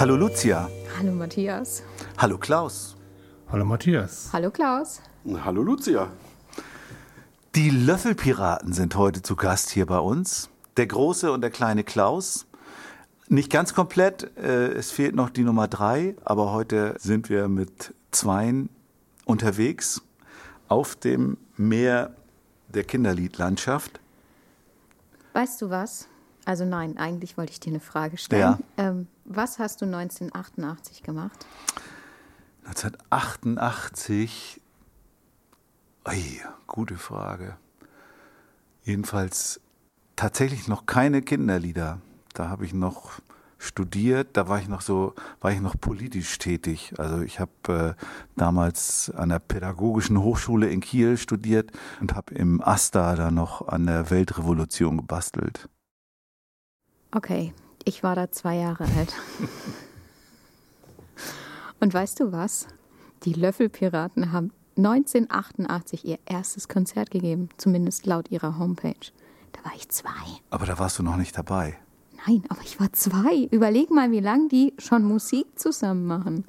Hallo Lucia. Hallo Matthias. Hallo Klaus. Hallo Matthias. Hallo Klaus. Hallo Lucia. Die Löffelpiraten sind heute zu Gast hier bei uns. Der große und der kleine Klaus. Nicht ganz komplett, äh, es fehlt noch die Nummer drei, aber heute sind wir mit zweien unterwegs auf dem Meer der Kinderliedlandschaft. Weißt du was? Also nein, eigentlich wollte ich dir eine Frage stellen. Ja. Ähm, was hast du 1988 gemacht? 1988, ui, gute Frage. Jedenfalls tatsächlich noch keine Kinderlieder. Da habe ich noch studiert, da war ich noch so, war ich noch politisch tätig. Also ich habe äh, damals an der Pädagogischen Hochschule in Kiel studiert und habe im AStA da noch an der Weltrevolution gebastelt. Okay, ich war da zwei Jahre alt. Und weißt du was? Die Löffelpiraten haben 1988 ihr erstes Konzert gegeben, zumindest laut ihrer Homepage. Da war ich zwei. Aber da warst du noch nicht dabei. Nein, aber ich war zwei. Überleg mal, wie lange die schon Musik zusammen machen.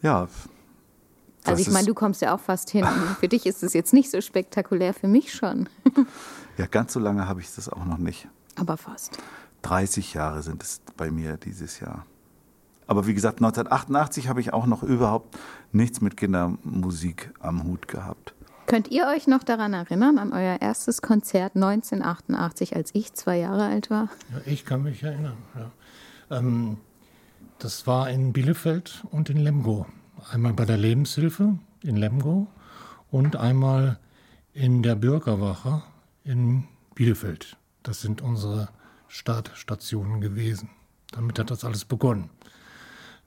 Ja. Also ich meine, du kommst ja auch fast hin. Für dich ist es jetzt nicht so spektakulär, für mich schon. Ja, ganz so lange habe ich das auch noch nicht. Aber fast. 30 Jahre sind es bei mir dieses Jahr. Aber wie gesagt, 1988 habe ich auch noch überhaupt nichts mit Kindermusik am Hut gehabt. Könnt ihr euch noch daran erinnern, an euer erstes Konzert 1988, als ich zwei Jahre alt war? Ja, ich kann mich erinnern. Ja. Ähm, das war in Bielefeld und in Lemgo. Einmal bei der Lebenshilfe in Lemgo und einmal in der Bürgerwache in Bielefeld. Das sind unsere Startstationen gewesen. Damit hat das alles begonnen.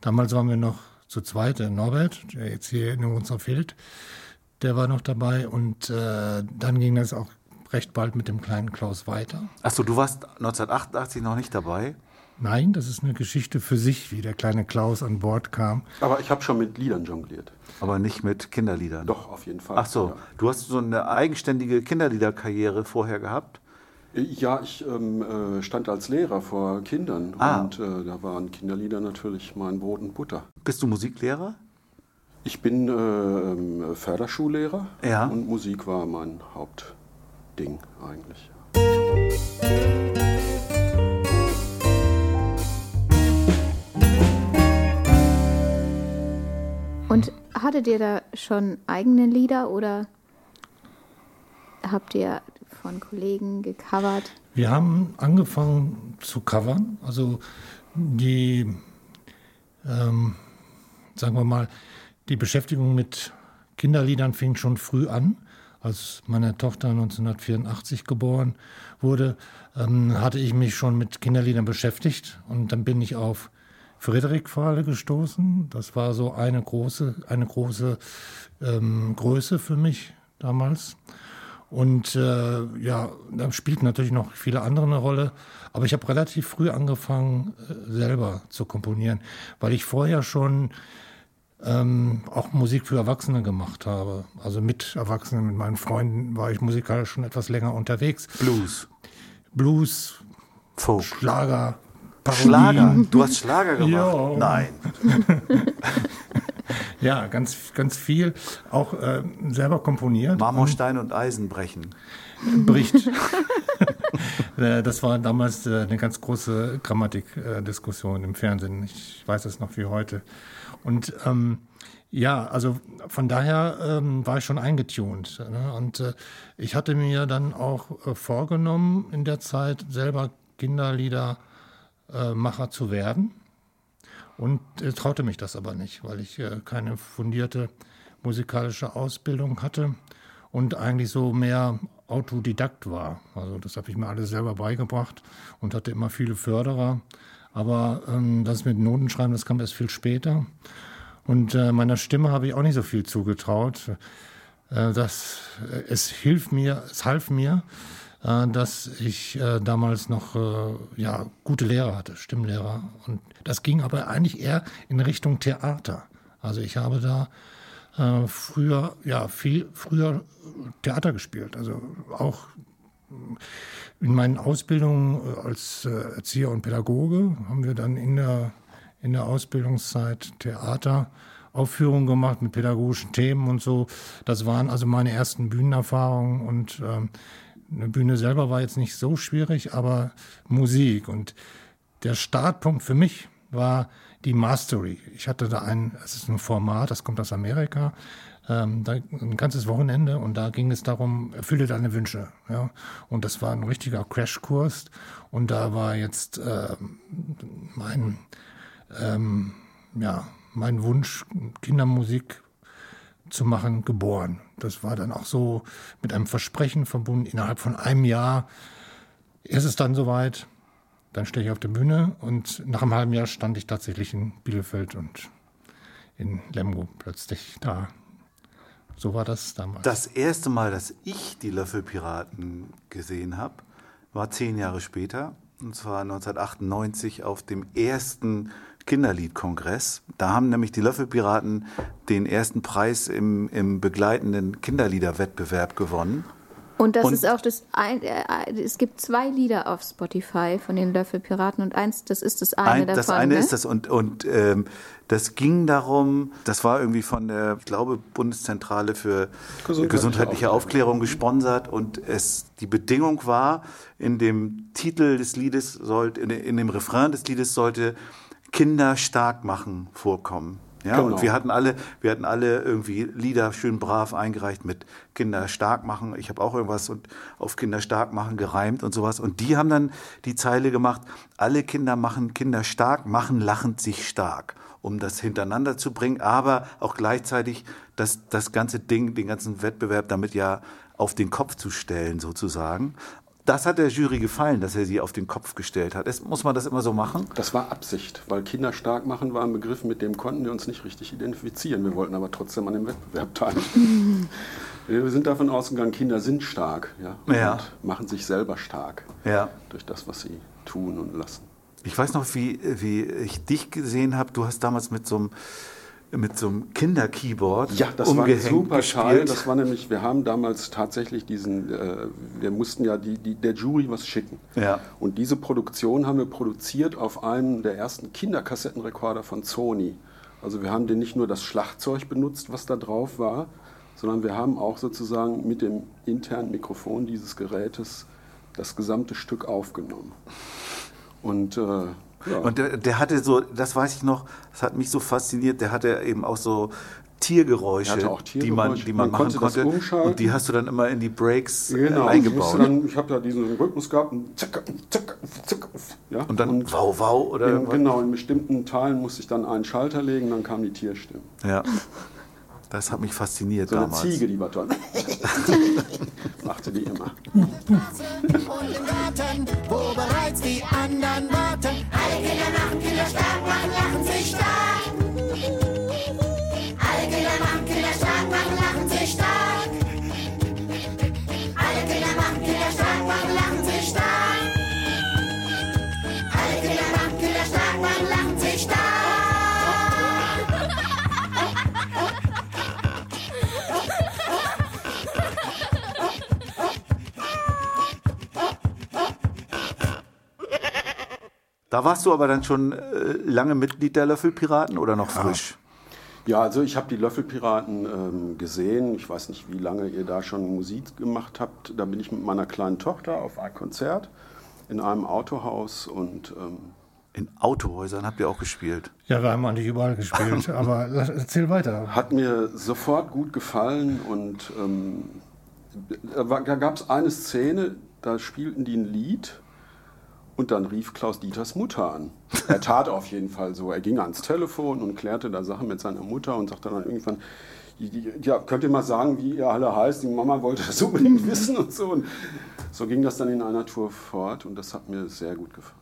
Damals waren wir noch zu zweit, der Norbert, der jetzt hier in unserer fehlt, der war noch dabei und äh, dann ging das auch recht bald mit dem kleinen Klaus weiter. Achso, du warst 1988 noch nicht dabei? Nein, das ist eine Geschichte für sich, wie der kleine Klaus an Bord kam. Aber ich habe schon mit Liedern jongliert. Aber nicht mit Kinderliedern? Doch, auf jeden Fall. Ach so, Ja. du hast so eine eigenständige Kinderliederkarriere vorher gehabt? Ja, ich ähm, äh, stand als Lehrer vor Kindern Ah. und äh, da waren Kinderlieder natürlich mein Brot und Butter. Bist du Musiklehrer? Ich bin äh, ähm, Förderschullehrer Ja. und Musik war mein Hauptding eigentlich. Und hattet ihr da schon eigene Lieder oder habt ihr von Kollegen gecovert? Wir haben angefangen zu covern, also die, ähm, sagen wir mal, die Beschäftigung mit Kinderliedern fing schon früh an. Als meine Tochter 1984 geboren wurde, ähm, hatte ich mich schon mit Kinderliedern beschäftigt und dann bin ich auf Friedrich Fahle gestoßen. Das war so eine große, eine große ähm, Größe für mich damals. Und äh, ja, da spielten natürlich noch viele andere eine Rolle. Aber ich habe relativ früh angefangen, äh, selber zu komponieren, weil ich vorher schon ähm, auch Musik für Erwachsene gemacht habe. Also mit Erwachsenen, mit meinen Freunden war ich musikalisch schon etwas länger unterwegs. Blues, Blues, Folk, Schlager, Schlager. Du hast Schlager gemacht? Ja. Nein. Ja, ganz, ganz viel. Auch äh, selber komponiert. Marmor, Stein und Eisen brechen. bricht. Äh, das war damals äh, eine ganz große Grammatikdiskussion im Fernsehen. Ich weiß es noch wie heute. Und ähm, ja, also von daher ähm, war ich schon eingetunt. Ne? Und äh, ich hatte mir dann auch äh, vorgenommen, in der Zeit selber Kinderliedermacher äh, zu werden. Und äh, traute mich das aber nicht, weil ich äh, keine fundierte musikalische Ausbildung hatte und eigentlich so mehr Autodidakt war. Also das habe ich mir alles selber beigebracht und hatte immer viele Förderer. Aber ähm, das mit Notenschreiben, das kam erst viel später. Und äh, meiner Stimme habe ich auch nicht so viel zugetraut. Äh, das, äh, es hilft mir, es half mir, dass ich äh, damals noch äh, ja, gute Lehrer hatte, Stimmlehrer. Und das ging aber eigentlich eher in Richtung Theater. Also ich habe da äh, früher, ja, viel früher Theater gespielt. Also auch in meinen Ausbildungen äh, als äh, Erzieher und Pädagoge haben wir dann in der, in der Ausbildungszeit Theateraufführungen gemacht mit pädagogischen Themen und so. Das waren also meine ersten Bühnenerfahrungen und ähm, eine Bühne selber war jetzt nicht so schwierig, aber Musik. Und der Startpunkt für mich war die Mastery. Ich hatte da ein, es ist ein Format, das kommt aus Amerika, ähm, da, ein ganzes Wochenende und da ging es darum, erfülle deine Wünsche. Ja? Und das war ein richtiger Crashkurs und da war jetzt äh, mein, ähm, ja, mein Wunsch, Kindermusik zu machen, geboren. Das war dann auch so mit einem Versprechen verbunden, innerhalb von einem Jahr ist es dann soweit, dann stehe ich auf der Bühne und nach einem halben Jahr stand ich tatsächlich in Bielefeld und in Lemgo plötzlich da. So war das damals. Das erste Mal, dass ich die Löffelpiraten gesehen habe, war zehn Jahre später. Und zwar 1998 auf dem ersten Kinderliedkongress. Da haben nämlich die Löffelpiraten den ersten Preis im, im begleitenden Kinderliederwettbewerb gewonnen. Und das Und- ist auch das ein, äh, es gibt zwei Lieder auf Spotify von den Löffelpiraten und eins, das ist das eine Ein, davon. das eine ne? ist das und, und ähm, das ging darum, das war irgendwie von der, ich glaube, Bundeszentrale für Gesundheitliche gesundheitliche Aufklärung gesponsert und es die Bedingung war, in dem Titel des Liedes sollte, in, in dem Refrain des Liedes sollte Kinder stark machen vorkommen. Ja, Genau. und wir hatten alle, wir hatten alle irgendwie Lieder schön brav eingereicht mit Kinder stark machen. Ich habe auch irgendwas und auf Kinder stark machen gereimt und sowas. Und die haben dann die Zeile gemacht: Alle Kinder machen Kinder stark, machen lachend sich stark, um das hintereinander zu bringen, aber auch gleichzeitig das das ganze Ding, den ganzen Wettbewerb damit ja auf den Kopf zu stellen sozusagen. Das hat der Jury gefallen, dass er sie auf den Kopf gestellt hat. Es, muss man das immer so machen? Das war Absicht, weil Kinder stark machen war ein Begriff, mit dem konnten wir uns nicht richtig identifizieren. Wir wollten aber trotzdem an dem Wettbewerb teilnehmen. wir sind davon ausgegangen, Kinder sind stark ja, Ja. und machen sich selber stark Ja. durch das, was sie tun und lassen. Ich weiß noch, wie, wie ich dich gesehen habe. Du hast damals mit so einem, mit so einem Kinder-Keyboard Ja, das war umgehängt super Teil. gespielt. Das war nämlich, wir haben damals tatsächlich diesen, äh, wir mussten ja die, die, der Jury was schicken. Ja. Und diese Produktion haben wir produziert auf einem der ersten Kinderkassettenrekorder von Sony. Also wir haben den nicht nur das Schlagzeug benutzt, was da drauf war, sondern wir haben auch sozusagen mit dem internen Mikrofon dieses Gerätes das gesamte Stück aufgenommen. Und, äh, ja. Und der, der hatte so, das weiß ich noch, das hat mich so fasziniert, der hatte eben auch so Tiergeräusche, Er auch die man, Tiergeräusche. die man, Man machen konnte konnte. Und die hast du dann immer in die Breaks Genau, eingebaut. dann, ich habe da diesen Rhythmus gehabt und zack, zack, zack, ja, und dann wow, wow oder in, genau, in bestimmten Teilen musste ich dann einen Schalter legen, dann kam die Tierstimme. Ja. Das hat mich fasziniert So eine damals. Ziege, die war toll. Machte die immer. und im Garten, wo bereits die anderen warten. Alle Kinder machen Kinder Da warst du aber dann schon äh, lange Mitglied der Löffelpiraten oder noch frisch? Ja, also ich habe die Löffelpiraten ähm, gesehen. Ich weiß nicht, wie lange ihr da schon Musik gemacht habt. Da bin ich mit meiner kleinen Tochter auf ein Konzert in einem Autohaus und ähm, In Autohäusern habt ihr auch gespielt. Ja, wir haben eigentlich überall gespielt, aber erzähl weiter. hat mir sofort gut gefallen und ähm, da gab es eine Szene, da spielten die ein Lied Und dann rief Klaus Dieters Mutter an. Er tat auf jeden Fall so. Er ging ans Telefon und klärte da Sachen mit seiner Mutter und sagte dann irgendwann, ja, könnt ihr mal sagen, wie ihr alle heißt? Die Mama wollte das unbedingt wissen und so. Und so ging das dann in einer Tour fort und das hat mir sehr gut gefallen.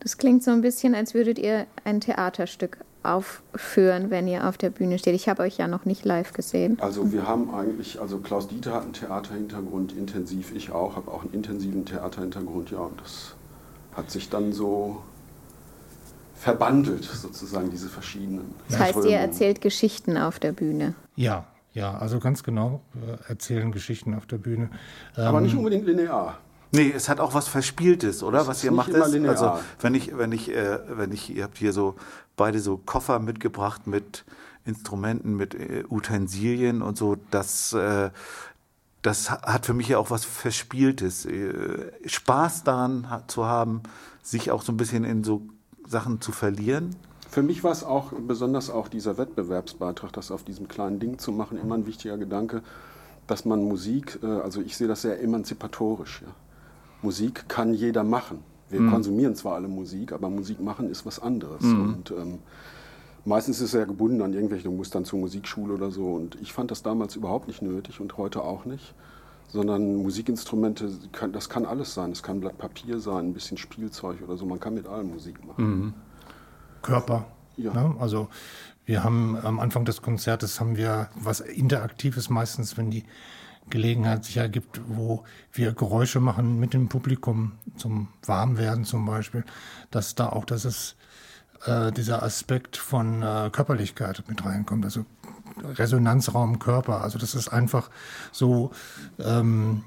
Das klingt so ein bisschen, als würdet ihr ein Theaterstück aufführen, wenn ihr auf der Bühne steht. Ich habe euch ja noch nicht live gesehen. Also wir haben eigentlich, also Klaus Dieter hat einen Theaterhintergrund, intensiv, ich auch, habe auch einen intensiven Theaterhintergrund, ja, und das hat sich dann so verbandelt, sozusagen, diese verschiedenen. Das heißt, ihr erzählt Geschichten auf der Bühne. Ja, ja, also ganz genau, wir erzählen Geschichten auf der Bühne. Aber nicht unbedingt linear. Nee, es hat auch was Verspieltes, oder? Es was ist ihr nicht macht immer ist. linear. Also wenn ich, wenn ich, äh, wenn ich, ihr habt hier so beide so Koffer mitgebracht mit Instrumenten, mit äh, Utensilien und so, das, äh, das hat für mich ja auch was Verspieltes. Äh, Spaß daran zu haben, sich auch so ein bisschen in so Sachen zu verlieren. Für mich war es auch, besonders auch dieser Wettbewerbsbeitrag, das auf diesem kleinen Ding zu machen, immer ein wichtiger Gedanke, dass man Musik, also ich sehe das sehr emanzipatorisch. Ja. Musik kann jeder machen. Wir konsumieren zwar alle Musik, aber Musik machen ist was anderes. Und ähm, meistens ist es ja gebunden an irgendwelche, du musst dann zur Musikschule oder so. Und ich fand das damals überhaupt nicht nötig und heute auch nicht. Sondern Musikinstrumente, das kann alles sein. Es kann ein Blatt Papier sein, ein bisschen Spielzeug oder so. Man kann mit allem Musik machen. Körper. Ja. Ne? Also wir haben am Anfang des Konzertes haben wir was Interaktives meistens, wenn die Gelegenheit sich ergibt, wo wir Geräusche machen mit dem Publikum zum Warmwerden zum Beispiel, dass da auch das ist, äh, dieser Aspekt von äh, Körperlichkeit mit reinkommt, also Resonanzraum Körper. Also das ist einfach so ähm,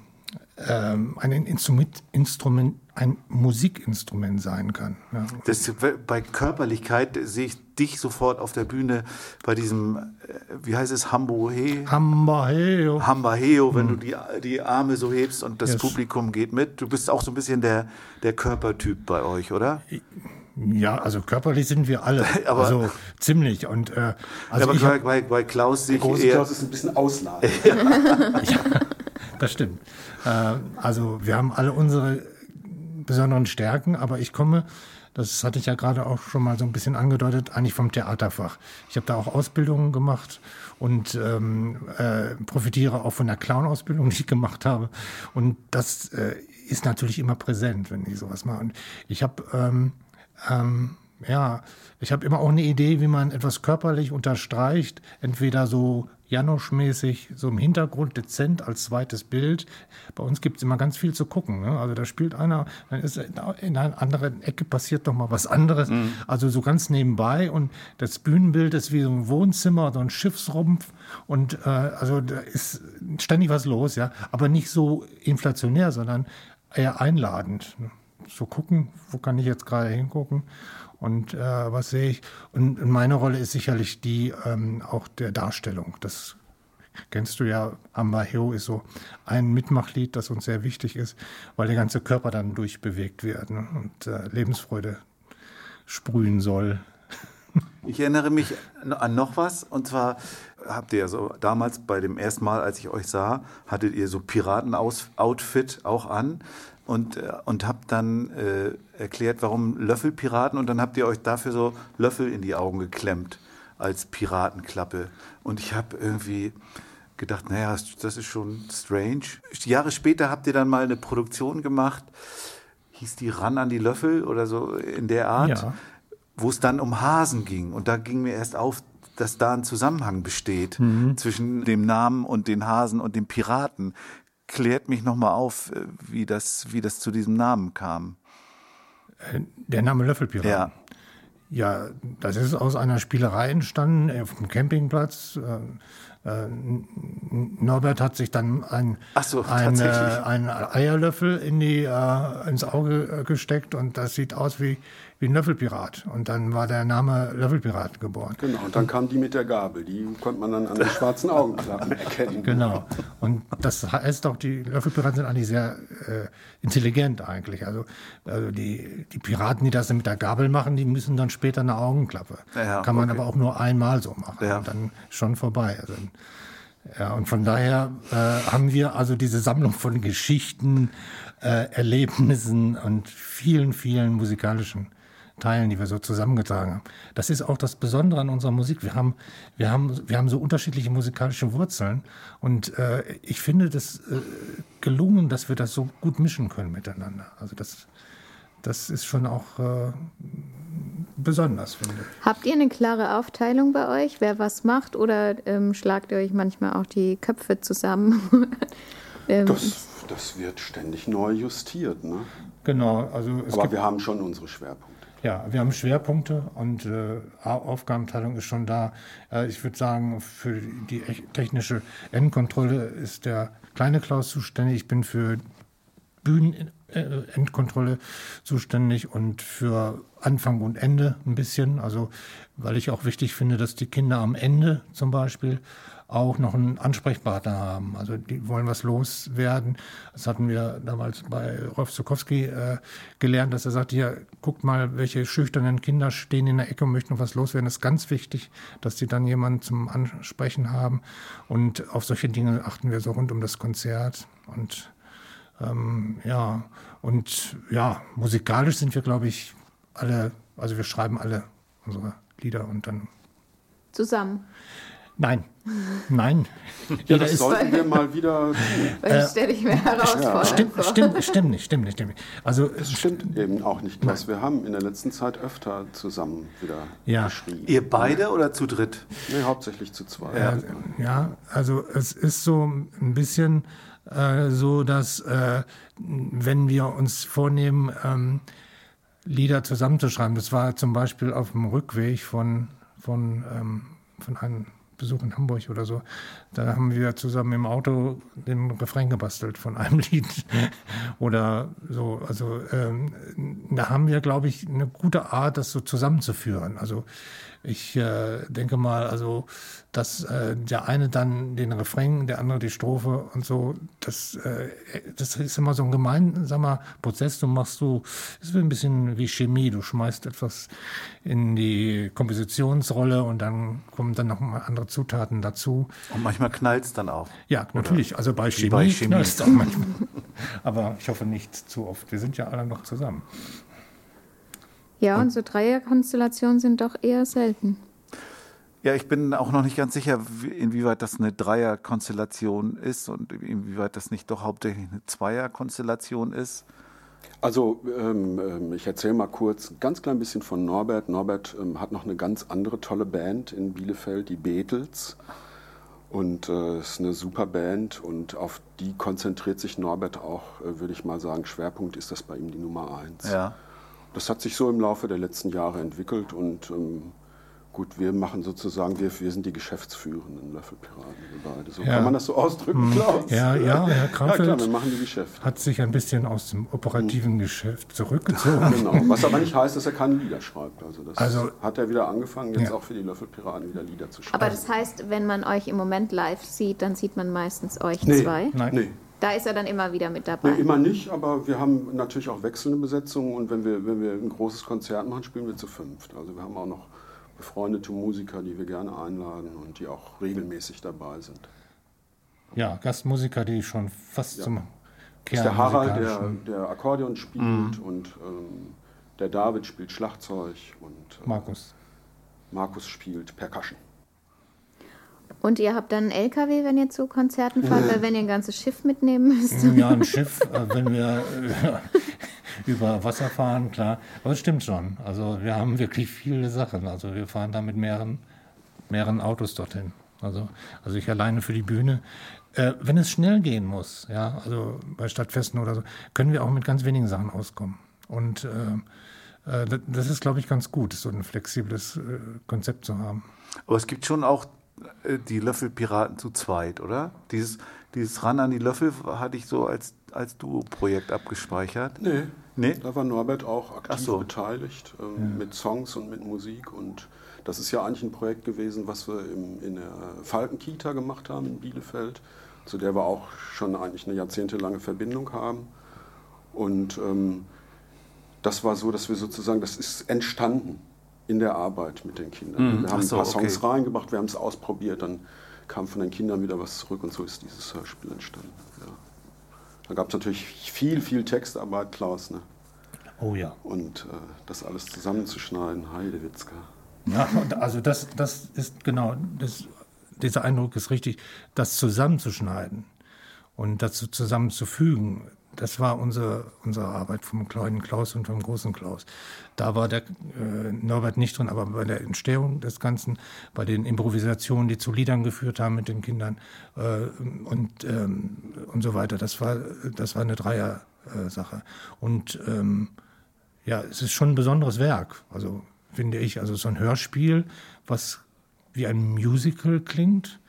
ähm, ein Instrument, Instrument, ein Musikinstrument sein kann. Ja. Das, bei Körperlichkeit sehe ich dich sofort auf der Bühne bei diesem, äh, wie heißt es, Hambohe? Hamba, hey, oh. Hambaheo, wenn du die, die Arme so hebst und das Yes. Publikum geht mit. Du bist auch so ein bisschen der, der Körpertyp bei euch, oder? Ja, also körperlich sind wir alle. Aber- also ziemlich. Und äh, also aber ich bei, bei, bei Klaus sehe ich eher. Klaus ist ein bisschen ausladend. das stimmt. Äh, also wir haben alle unsere besonderen Stärken, aber ich komme, das hatte ich ja gerade auch schon mal so ein bisschen angedeutet, eigentlich vom Theaterfach. Ich habe da auch Ausbildungen gemacht und ähm, äh, profitiere auch von der Clown-Ausbildung, die ich gemacht habe. Und das äh, ist natürlich immer präsent, wenn ich sowas mache. Und ich habe ähm, ähm, ja, ich habe immer auch eine Idee, wie man etwas körperlich unterstreicht, entweder so Janosch-mäßig, so im Hintergrund dezent als zweites Bild. Bei uns gibt es immer ganz viel zu gucken. Ne? Also da spielt einer, dann ist in einer anderen Ecke passiert doch mal was anderes. Also so ganz nebenbei und das Bühnenbild ist wie so ein Wohnzimmer, so ein Schiffsrumpf und äh, also da ist ständig was los, ja, aber nicht so inflationär, sondern eher einladend. Ne? So gucken, wo kann ich jetzt gerade hingucken und äh, was sehe ich. Und meine Rolle ist sicherlich die ähm, auch der Darstellung. Das kennst du ja, Ambaheo ist so ein Mitmachlied, das uns sehr wichtig ist, weil der ganze Körper dann durchbewegt wird ne? und äh, Lebensfreude sprühen soll. Ich erinnere mich an noch was, und zwar habt ihr ja so damals bei dem ersten Mal, als ich euch sah, hattet ihr so Piraten-Outfit auch an und, äh, und habt dann äh, erklärt, warum Löffelpiraten und dann habt ihr euch dafür so Löffel in die Augen geklemmt als Piratenklappe. Und ich habe irgendwie gedacht, naja, das ist schon strange. Jahre später habt ihr dann mal eine Produktion gemacht, hieß die Ran an die Löffel oder so in der Art Ja. wo es dann um Hasen ging. Und da ging mir erst auf, dass da ein Zusammenhang besteht zwischen dem Namen und den Hasen und dem Piraten. Klärt mich nochmal auf, äh, wie das, wie das zu diesem Namen kam. Der Name Löffelpirat. Ja. Ja, das ist aus einer Spielerei entstanden äh, auf dem Campingplatz. Äh, äh, Norbert hat sich dann ein, so, ein, äh, einen Eierlöffel in die, äh, ins Auge äh, gesteckt und das sieht aus wie, wie ein Löffelpirat. Und dann war der Name Löffelpirat geboren. Genau, und dann kam die mit der Gabel. Die konnte man dann an den schwarzen Augenklappen erkennen. Genau. Und das heißt auch, die Löffelpiraten sind eigentlich sehr äh, intelligent eigentlich. Also, also die, die Piraten, die das mit der Gabel machen, die müssen dann später eine Augenklappe. Ja, Kann man okay. aber auch nur einmal so machen. Ja. Und dann schon vorbei. Also, ja, und von daher äh, haben wir also diese Sammlung von Geschichten äh, Erlebnissen und vielen, vielen musikalischen Teilen, die wir so zusammengetragen haben. Das ist auch das Besondere an unserer Musik. Wir haben, wir haben, wir haben so unterschiedliche musikalische Wurzeln und äh, ich finde das äh, gelungen, dass wir das so gut mischen können miteinander. Also das, das ist schon auch äh, besonders, finde ich. Habt ihr eine klare Aufteilung bei euch, wer was macht, oder ähm, schlagt ihr euch manchmal auch die Köpfe zusammen? ähm, das, das wird ständig neu justiert. Ne? Genau, also Aber wir haben schon unsere Schwerpunkte. Ja, wir haben Schwerpunkte und äh, Aufgabenteilung ist schon da. Äh, ich würde sagen, für die technische Endkontrolle ist der kleine Klaus zuständig. Ich bin für Bühnenendkontrolle zuständig und für Anfang und Ende ein bisschen. Also, weil ich auch wichtig finde, dass die Kinder am Ende zum Beispiel auch noch einen Ansprechpartner haben. Also die wollen was loswerden. Das hatten wir damals bei Rolf Zukowski äh, gelernt, dass er sagt, hier, guckt mal, welche schüchternen Kinder stehen in der Ecke und möchten noch was loswerden. Das ist ganz wichtig, dass sie dann jemanden zum Ansprechen haben. Und auf solche Dinge achten wir so rund um das Konzert. Und ähm, ja, und ja, musikalisch sind wir, glaube ich, alle, also wir schreiben alle unsere Lieder und dann zusammen. Nein, nein. Ja, das sollten wir mal wieder. Das stelle ich mir herausfordernd stimmt. Stimmt, stimmt nicht, stimmt nicht, stimmt nicht. Also es stimmt eben auch nicht, Klaus. Wir haben in der letzten Zeit öfter zusammen wieder ja. geschrieben. Ihr beide oder zu dritt? Nee, hauptsächlich zu zweit. Äh, ja, also es ist so ein bisschen äh, so, dass äh, wenn wir uns vornehmen, ähm, Lieder zusammenzuschreiben, das war zum Beispiel auf dem Rückweg von, von, ähm, von einem Besuch in Hamburg oder so, da haben wir zusammen im Auto den Refrain gebastelt von einem Lied oder so. Also ähm, da haben wir, glaube ich, eine gute Art, das so zusammenzuführen. Also ich äh, denke mal, also dass äh, der eine dann den Refrain, der andere die Strophe und so, das, äh, das ist immer so ein gemeinsamer Prozess. Du machst so, es ist ein bisschen wie Chemie. Du schmeißt etwas in die Kompositionsrolle und dann kommen dann noch mal andere Zutaten dazu. Und manchmal knallt es dann auch. Ja, natürlich. Oder also bei Chemie, bei Chemie. knallt es auch manchmal. Aber ich hoffe nicht zu oft. Wir sind ja alle noch zusammen. Ja, und so Dreierkonstellationen sind doch eher selten. Ja, ich bin auch noch nicht ganz sicher, inwieweit das eine Dreierkonstellation ist und inwieweit das nicht doch hauptsächlich eine Zweierkonstellation ist. Also ähm, ähm ich erzähle mal kurz ein ganz klein bisschen von Norbert. Norbert ähm, hat noch eine ganz andere tolle Band in Bielefeld, die Beatles. Und äh, ist eine super Band und auf die konzentriert sich Norbert auch, äh, würde ich mal sagen. Schwerpunkt ist das bei ihm die Nummer eins. Ja. Das hat sich so im Laufe der letzten Jahre entwickelt und ähm, gut, wir machen sozusagen, wir, wir sind die geschäftsführenden Löffelpiraten, wir beide. So ja. kann man das so ausdrücken, mhm. Klaus? Ja, ja, Herr Kramfeld ja, klar, wir machen die Geschäfte. hat sich ein bisschen aus dem operativen mhm. Geschäft zurückgezogen. genau, was aber nicht heißt, dass er keine Lieder schreibt. Also das also, hat er wieder angefangen, jetzt ja. auch für die Löffelpiraten wieder Lieder zu schreiben. Aber das heißt, wenn man euch im Moment live sieht, dann sieht man meistens euch nee, zwei? Nein. Nee. Da ist er dann immer wieder mit dabei. Nee, immer nicht, aber wir haben natürlich auch wechselnde Besetzungen und wenn wir, wenn wir ein großes Konzert machen, spielen wir zu fünft. Also wir haben auch noch befreundete Musiker, die wir gerne einladen und die auch regelmäßig dabei sind. Ja, Gastmusiker, die schon fast ja. zum Kern ist der Harald, der, der Akkordeon spielt mhm. und ähm, der David spielt Schlagzeug und äh, Markus. Markus spielt Percussion. Und ihr habt dann einen LKW, wenn ihr zu Konzerten fahrt, äh. weil wenn ihr ein ganzes Schiff mitnehmen müsst? Ja, ein Schiff, äh, wenn wir äh, über Wasser fahren, klar. Aber es stimmt schon. Also wir haben wirklich viele Sachen. Also wir fahren da mit mehreren, mehreren Autos dorthin. Also, also ich alleine für die Bühne. Äh, wenn es schnell gehen muss, ja, also bei Stadtfesten oder so, können wir auch mit ganz wenigen Sachen auskommen. Und äh, äh das ist, glaube ich, ganz gut, so ein flexibles Konzept zu haben. Aber es gibt schon auch die Löffelpiraten zu zweit, oder? Dieses, dieses Ran an die Löffel hatte ich so als, als Duo-Projekt abgespeichert. Nee. nee. Da war Norbert auch aktiv so. beteiligt ähm, ja. mit Songs und mit Musik. Und das ist ja eigentlich ein Projekt gewesen, was wir im, in der Falkenkita gemacht haben in Bielefeld, zu der wir auch schon eigentlich eine jahrzehntelange Verbindung haben. Und ähm, das war so, dass wir sozusagen, das ist entstanden in der Arbeit mit den Kindern. Mhm. Wir haben so, ein paar Songs okay. reingebracht, wir haben es ausprobiert, dann kam von den Kindern wieder was zurück und so ist dieses Hörspiel entstanden. Ja. Da gab es natürlich viel, viel Textarbeit, Klaus. Ne? Oh ja. Und äh, das alles zusammenzuschneiden, Heidewitzka. Ja, also das, das ist genau, das, dieser Eindruck ist richtig, das zusammenzuschneiden und dazu zusammenzufügen, das war unsere, unsere Arbeit vom kleinen Klaus und vom großen Klaus. Da war der äh, Norbert nicht drin, aber bei der Entstehung des Ganzen, bei den Improvisationen, die zu Liedern geführt haben mit den Kindern äh, und, ähm, und so weiter, das war, das war eine Dreier-Sache. Äh, und ähm, ja, es ist schon ein besonderes Werk, also finde ich. Also so ein Hörspiel, was wie ein Musical klingt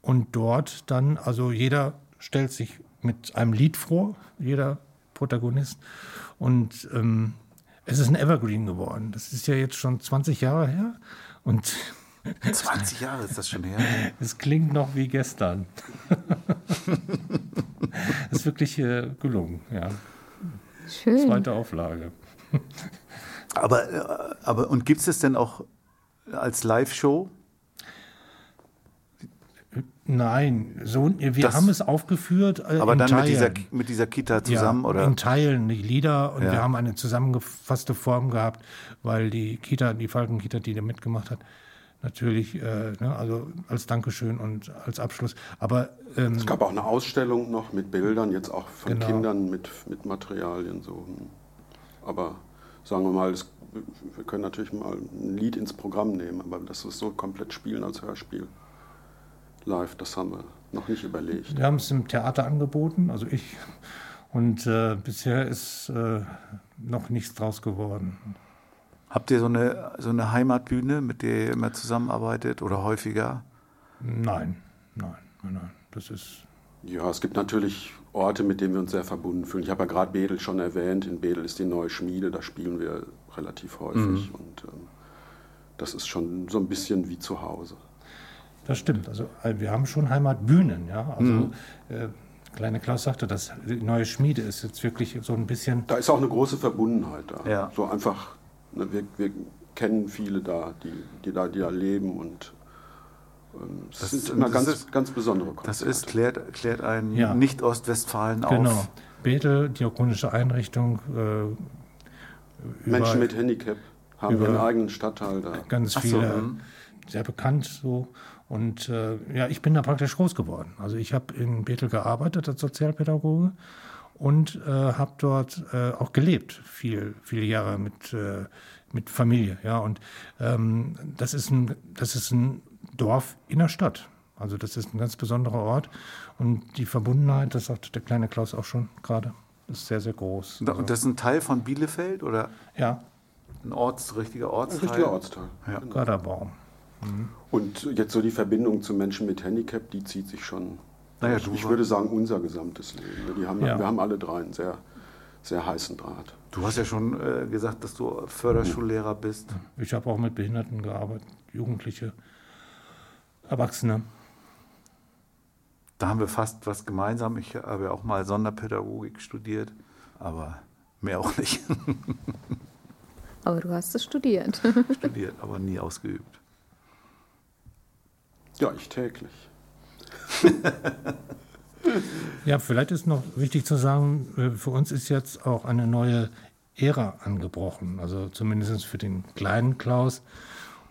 und dort dann, also jeder stellt sich mit einem Lied vor, jeder Protagonist. Und ähm, es ist ein Evergreen geworden. Das ist ja jetzt schon 20 Jahre her. Und 20 Jahre ist das schon her. es klingt noch wie gestern. ist wirklich äh, gelungen, ja. Schön. Zweite Auflage. Aber, äh, aber und gibt es das denn auch als Live-Show? Nein, so, wir Das- haben es aufgeführt. Äh, Aber in dann mit dieser, mit dieser Kita zusammen, ja, oder? In Teilen die Lieder und Ja. wir haben eine zusammengefasste Form gehabt, weil die Kita, die Falkenkita, die da mitgemacht hat, natürlich, äh, ne, also als Dankeschön und als Abschluss. Aber ähm, Es gab auch eine Ausstellung noch mit Bildern, jetzt auch von Genau. Kindern mit, mit Materialien. So. Aber sagen wir mal, es, wir können natürlich mal ein Lied ins Programm nehmen, aber das ist so komplett spielen als Hörspiel. Live, das haben wir noch nicht überlegt. wir haben es im Theater angeboten, also ich. Und äh, bisher ist äh, noch nichts draus geworden. Habt ihr so eine, so eine Heimatbühne, mit der ihr immer zusammenarbeitet oder häufiger? Nein, nein, nein, nein. Das ist Ja, es gibt natürlich Orte, mit denen wir uns sehr verbunden fühlen. Ich habe ja gerade Bedel schon erwähnt. In Bedel ist die neue Schmiede, da spielen wir relativ häufig. Und ähm, das ist schon so ein bisschen wie zu Hause. Das stimmt. Also äh, wir haben schon Heimatbühnen, ja. Also äh, kleine Klaus sagte, das die neue Schmiede ist jetzt wirklich so ein bisschen. Da ist auch eine große Verbundenheit da. Ja. So einfach, ne, wir, wir kennen viele da, die, die, da, die da leben und ähm, es Das sind ist- immer das ganz, ist- ganz besondere Das Konzerte. ist, klärt, klärt einen Ja. Nicht-Ostwestfalen auf. Genau. Bethel, diakonische Einrichtung, äh, Menschen mit Handicap haben ihren eigenen Stadtteil da. ganz Ach so, viele, mhm. sehr bekannt so. Und äh, ja, ich bin da praktisch groß geworden. Also ich habe in Bethel gearbeitet als Sozialpädagoge und äh, habe dort äh, auch gelebt, viel, viele Jahre mit, äh, mit Familie. Ja, und ähm, das, ist ein, das ist ein Dorf in der Stadt. Also das ist ein ganz besonderer Ort. Und die Verbundenheit, das sagt der kleine Klaus auch schon gerade, ist sehr, sehr groß. Also, Und das ist ein Teil von Bielefeld oder ja, ein Orts, richtiger Ein Ortsteil? richtiger Ortsteil. Ja. Genau. Garderbaum. Und jetzt so die Verbindung zu Menschen mit Handicap, die zieht sich schon. Naja, ich, du ich würde sagen, unser gesamtes Leben. Die haben, Ja. Wir haben alle drei einen sehr, sehr heißen Draht. Du hast ja schon äh, gesagt, dass du Förderschullehrer bist. Ich habe auch mit Behinderten gearbeitet, Jugendliche, Erwachsene. Da haben wir fast was gemeinsam. Ich habe ja auch mal Sonderpädagogik studiert, aber mehr auch nicht Aber du hast es studiert. studiert, aber nie ausgeübt. Ja, ich täglich. Ja, vielleicht ist noch wichtig zu sagen, äh, für uns ist jetzt auch eine neue Ära angebrochen. Also zumindest für den kleinen Klaus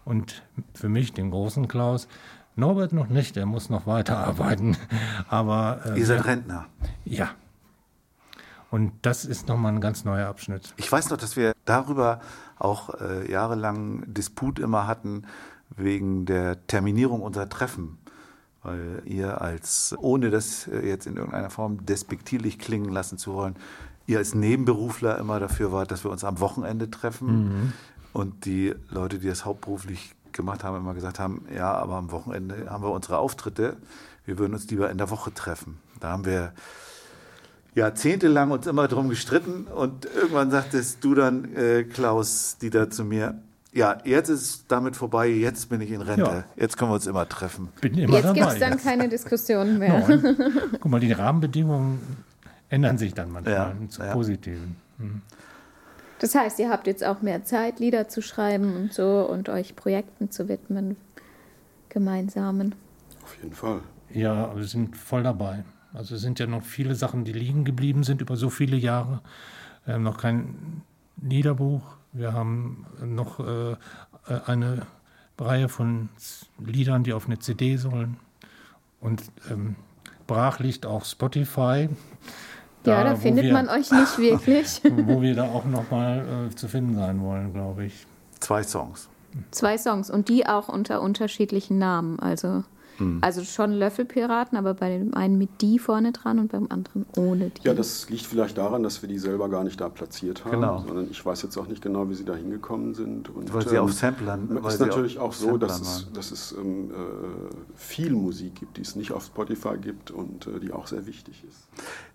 und für mich, den großen Klaus. Norbert noch nicht, der muss noch weiterarbeiten. Aber äh, Ihr seid Rentner. ja. Und das ist nochmal ein ganz neuer Abschnitt. Ich weiß noch, dass wir darüber auch äh, jahrelang Disput immer hatten wegen der Terminierung unserer Treffen. Weil ihr als, ohne das jetzt in irgendeiner Form despektierlich klingen lassen zu wollen, ihr als Nebenberufler immer dafür wart, dass wir uns am Wochenende treffen. Und die Leute, die das hauptberuflich gemacht haben, immer gesagt haben, ja, aber am Wochenende haben wir unsere Auftritte. Wir würden uns lieber in der Woche treffen. Da haben wir jahrzehntelang uns immer drum gestritten und irgendwann sagtest du dann, äh, Klaus, die da zu mir, ja, jetzt ist es damit vorbei, jetzt bin ich in Rente, Ja. jetzt können wir uns immer treffen. Bin immer Jetzt gibt es dann keine Diskussionen mehr. Nein. Guck mal, die Rahmenbedingungen ändern sich dann manchmal Ja, zum ja. Positiven. Das heißt, ihr habt jetzt auch mehr Zeit, Lieder zu schreiben und so und euch Projekten zu widmen, gemeinsamen. Auf jeden Fall. Ja, wir sind voll dabei. Also es sind ja noch viele Sachen, die liegen geblieben sind über so viele Jahre. Wir haben noch kein Liederbuch. Wir haben noch äh, eine Reihe von Liedern, die auf eine CD sollen. Und ähm, brach liegt auch Spotify. ja, da findet wir, man euch nicht wirklich. wo wir da auch nochmal äh, zu finden sein wollen, glaube ich. Zwei Songs. Zwei Songs und die auch unter unterschiedlichen Namen. Also, Hm. also schon Löffelpiraten, aber bei dem einen mit die vorne dran und beim anderen ohne die. Ja, das liegt vielleicht daran, dass wir die selber gar nicht da platziert haben, Genau. sondern ich weiß jetzt auch nicht genau, wie sie da hingekommen sind. Und, Weil sie ähm, auf Samplern- Es ist sie natürlich auch so, dass es, dass es ähm, äh, viel Musik gibt, die es nicht auf Spotify gibt und äh, die auch sehr wichtig ist.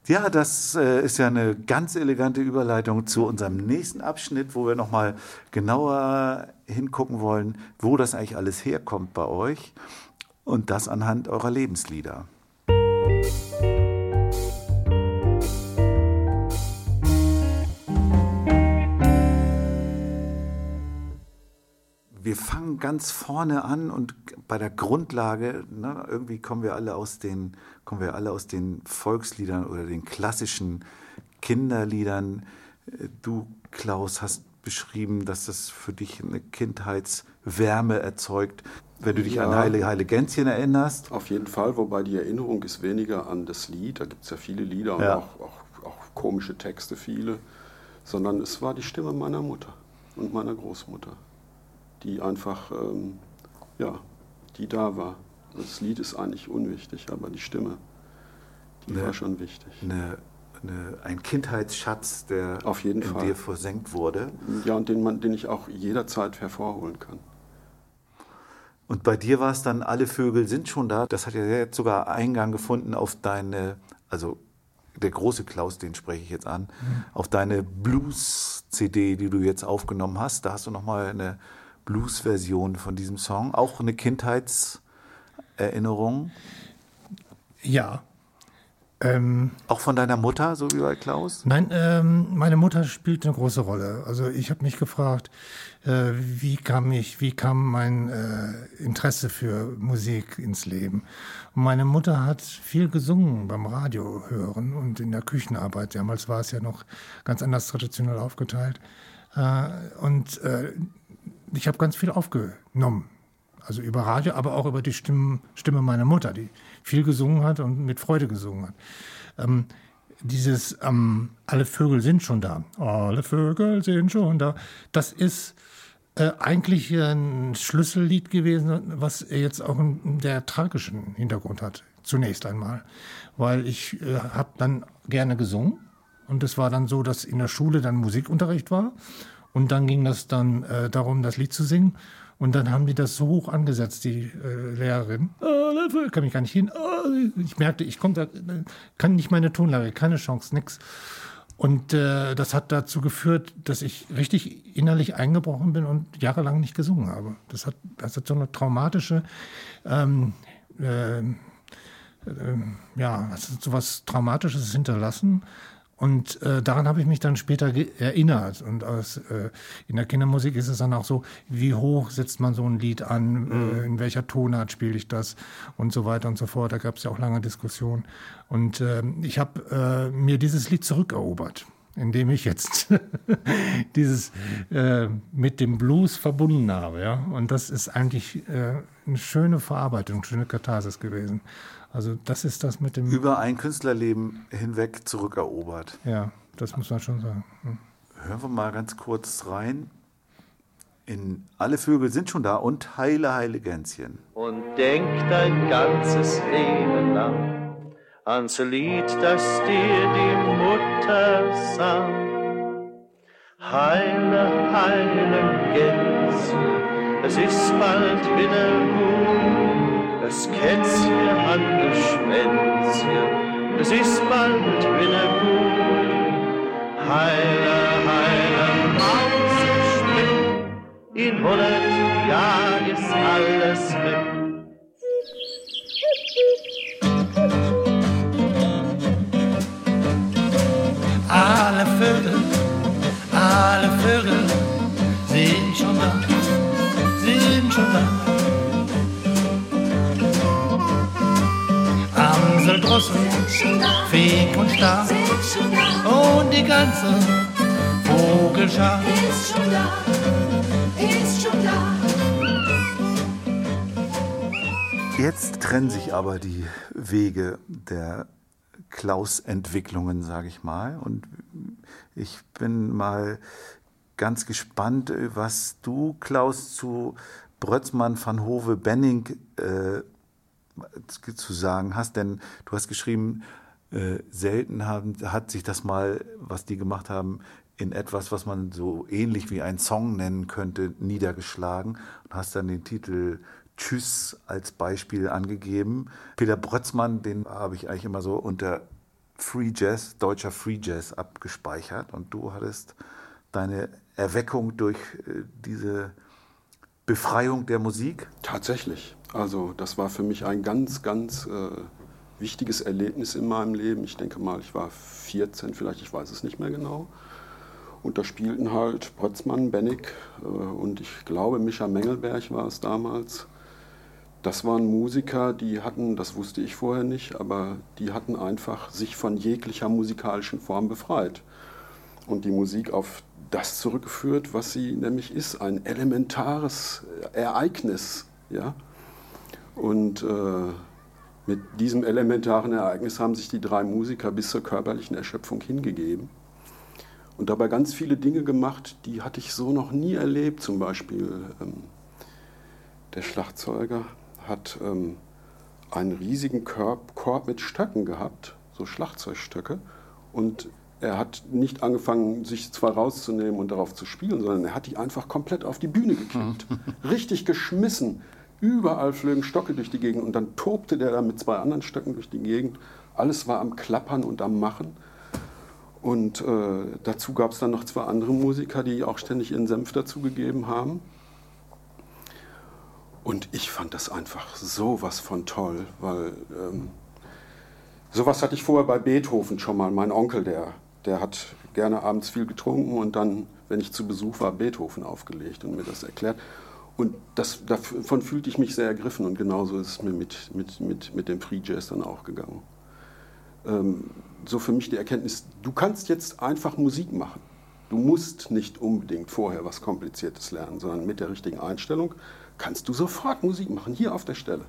Ja, das äh, ist ja eine ganz elegante Überleitung zu unserem nächsten Abschnitt, wo wir nochmal genauer hingucken wollen, wo das eigentlich alles herkommt bei euch. Und das anhand eurer Lebenslieder. Wir fangen ganz vorne an und bei der Grundlage, ne, irgendwie kommen wir alle aus den, kommen wir alle aus den Volksliedern oder den klassischen Kinderliedern. Du, Klaus, hast beschrieben, dass das für dich eine Kindheitswärme erzeugt, wenn du dich Ja. an Heile, Heile Gänschen erinnerst. Auf jeden Fall, wobei die Erinnerung ist weniger an das Lied, da gibt es ja viele Lieder und Ja. auch, auch, auch komische Texte, viele, sondern es war die Stimme meiner Mutter und meiner Großmutter, die einfach, ähm, ja, die da war. Das Lied ist eigentlich unwichtig, aber die Stimme, die Ja. war schon wichtig. Eine, eine, ein Kindheitsschatz, der Auf jeden in Fall. dir versenkt wurde. Ja, und den, man, den ich auch jederzeit hervorholen kann. Und bei dir war es dann, alle Vögel sind schon da. Das hat ja jetzt sogar Eingang gefunden auf deine, also der große Klaus, den spreche ich jetzt an, auf deine Blues-CD, die du jetzt aufgenommen hast. Da hast du nochmal eine Blues-Version von diesem Song. Auch eine Kindheitserinnerung. Ja. Ähm, Auch von deiner Mutter, so wie bei Klaus? Nein, ähm, meine Mutter spielt eine große Rolle. Also ich habe mich gefragt, äh, wie kam ich, wie kam mein äh, Interesse für Musik ins Leben? Und meine Mutter hat viel gesungen beim Radio hören und in der Küchenarbeit. Damals war es ja noch ganz anders traditionell aufgeteilt. Äh, und äh, ich habe ganz viel aufgenommen. Also über Radio, aber auch über die Stimme, Stimme meiner Mutter, die viel gesungen hat und mit Freude gesungen hat. Ähm, dieses ähm, Alle Vögel sind schon da. Alle Vögel sind schon da. Das ist äh, eigentlich ein Schlüssellied gewesen, was jetzt auch einen der tragischen Hintergrund hat. Zunächst einmal. Weil ich äh, habe dann gerne gesungen. Und es war dann so, dass in der Schule dann Musikunterricht war. Und dann ging das dann äh, darum, das Lied zu singen. Und dann haben die das so hoch angesetzt, die äh, Lehrerin. Vögel, kann mich gar nicht hin. Ich merkte, ich komme da, kann nicht meine Tonlage, keine Chance, nix. Und äh, das hat dazu geführt, dass ich richtig innerlich eingebrochen bin und jahrelang nicht gesungen habe. Das hat, das hat so eine traumatische, ähm, äh, äh, ja, so was Traumatisches hinterlassen. Und äh, daran habe ich mich dann später erinnert. Und aus, äh, in der Kindermusik ist es dann auch so, wie hoch setzt man so ein Lied an, äh, in welcher Tonart spiele ich das und so weiter und so fort. Da gab es ja auch lange Diskussionen. Und äh, ich habe äh, mir dieses Lied zurückerobert, indem ich jetzt dieses äh, mit dem Blues verbunden habe. Ja? Und das ist eigentlich äh, eine schöne Verarbeitung, eine schöne Katharsis gewesen. Also das ist das mit dem... Über ein Künstlerleben hinweg zurückerobert. Ja, das muss man schon sagen. Hm. Hören wir mal ganz kurz rein. In Alle Vögel sind schon da und Heile, Heile Gänschen. und denk dein ganzes Leben lang ans Lied, das dir die Mutter sang. Heile, heile Gänse, es ist bald wieder gut, das Kätzchen an das Schwänzchen, es ist bald wieder gut. Heile, heile Mauseschmidt, in hundert Jahren ist alles weg. Fink und Star und die ganze Vogelschar. Ist schon da, ist schon da. Jetzt trennen sich aber die Wege der Klaus-Entwicklungen, sage ich mal. Und ich bin mal ganz gespannt, was du, Klaus, zu Brötzmann, Van Hove, Benning äh, zu sagen hast. Denn du hast geschrieben, äh, selten haben, hat sich das mal, was die gemacht haben, in etwas, was man so ähnlich wie ein Song nennen könnte, niedergeschlagen und hast dann den Titel Tschüss als Beispiel angegeben. Peter Brötzmann, den habe ich eigentlich immer so unter Free Jazz, deutscher Free Jazz abgespeichert und du hattest deine Erweckung durch äh, diese Befreiung der Musik? Tatsächlich. Also das war für mich ein ganz, ganz äh, wichtiges Erlebnis in meinem Leben. Ich denke mal, ich war 14 vielleicht, ich weiß es nicht mehr genau. Und da spielten halt Brötzmann, Bennig äh, und ich glaube Micha Mengelberg war es damals. Das waren Musiker, die hatten, das wusste ich vorher nicht, aber die hatten einfach sich von jeglicher musikalischen Form befreit. Und die Musik auf das zurückgeführt, was sie nämlich ist, ein elementares Ereignis. Ja? Und äh, mit diesem elementaren Ereignis haben sich die drei Musiker bis zur körperlichen Erschöpfung hingegeben und dabei ganz viele Dinge gemacht, die hatte ich so noch nie erlebt. Zum Beispiel ähm, der Schlagzeuger hat ähm, einen riesigen Korb, Korb mit Stöcken gehabt, so Schlagzeugstöcke. Und er hat nicht angefangen, sich zwei rauszunehmen und darauf zu spielen, sondern er hat die einfach komplett auf die Bühne gekippt. Richtig geschmissen. Überall flögen Stocke durch die Gegend und dann tobte der da mit zwei anderen Stöcken durch die Gegend. Alles war am Klappern und am Machen. Und äh, dazu gab es dann noch zwei andere Musiker, die auch ständig ihren Senf dazugegeben haben. Und ich fand das einfach sowas von toll, weil ähm, sowas hatte ich vorher bei Beethoven schon mal. Mein Onkel, der, der hat gerne abends viel getrunken und dann, wenn ich zu Besuch war, Beethoven aufgelegt und mir das erklärt. Und das, davon fühlte ich mich sehr ergriffen und genauso ist es mir mit, mit, mit, mit dem Free Jazz dann auch gegangen. Ähm, so für mich die Erkenntnis, du kannst jetzt einfach Musik machen. Du musst nicht unbedingt vorher was Kompliziertes lernen, sondern mit der richtigen Einstellung kannst du sofort Musik machen, hier auf der Stelle.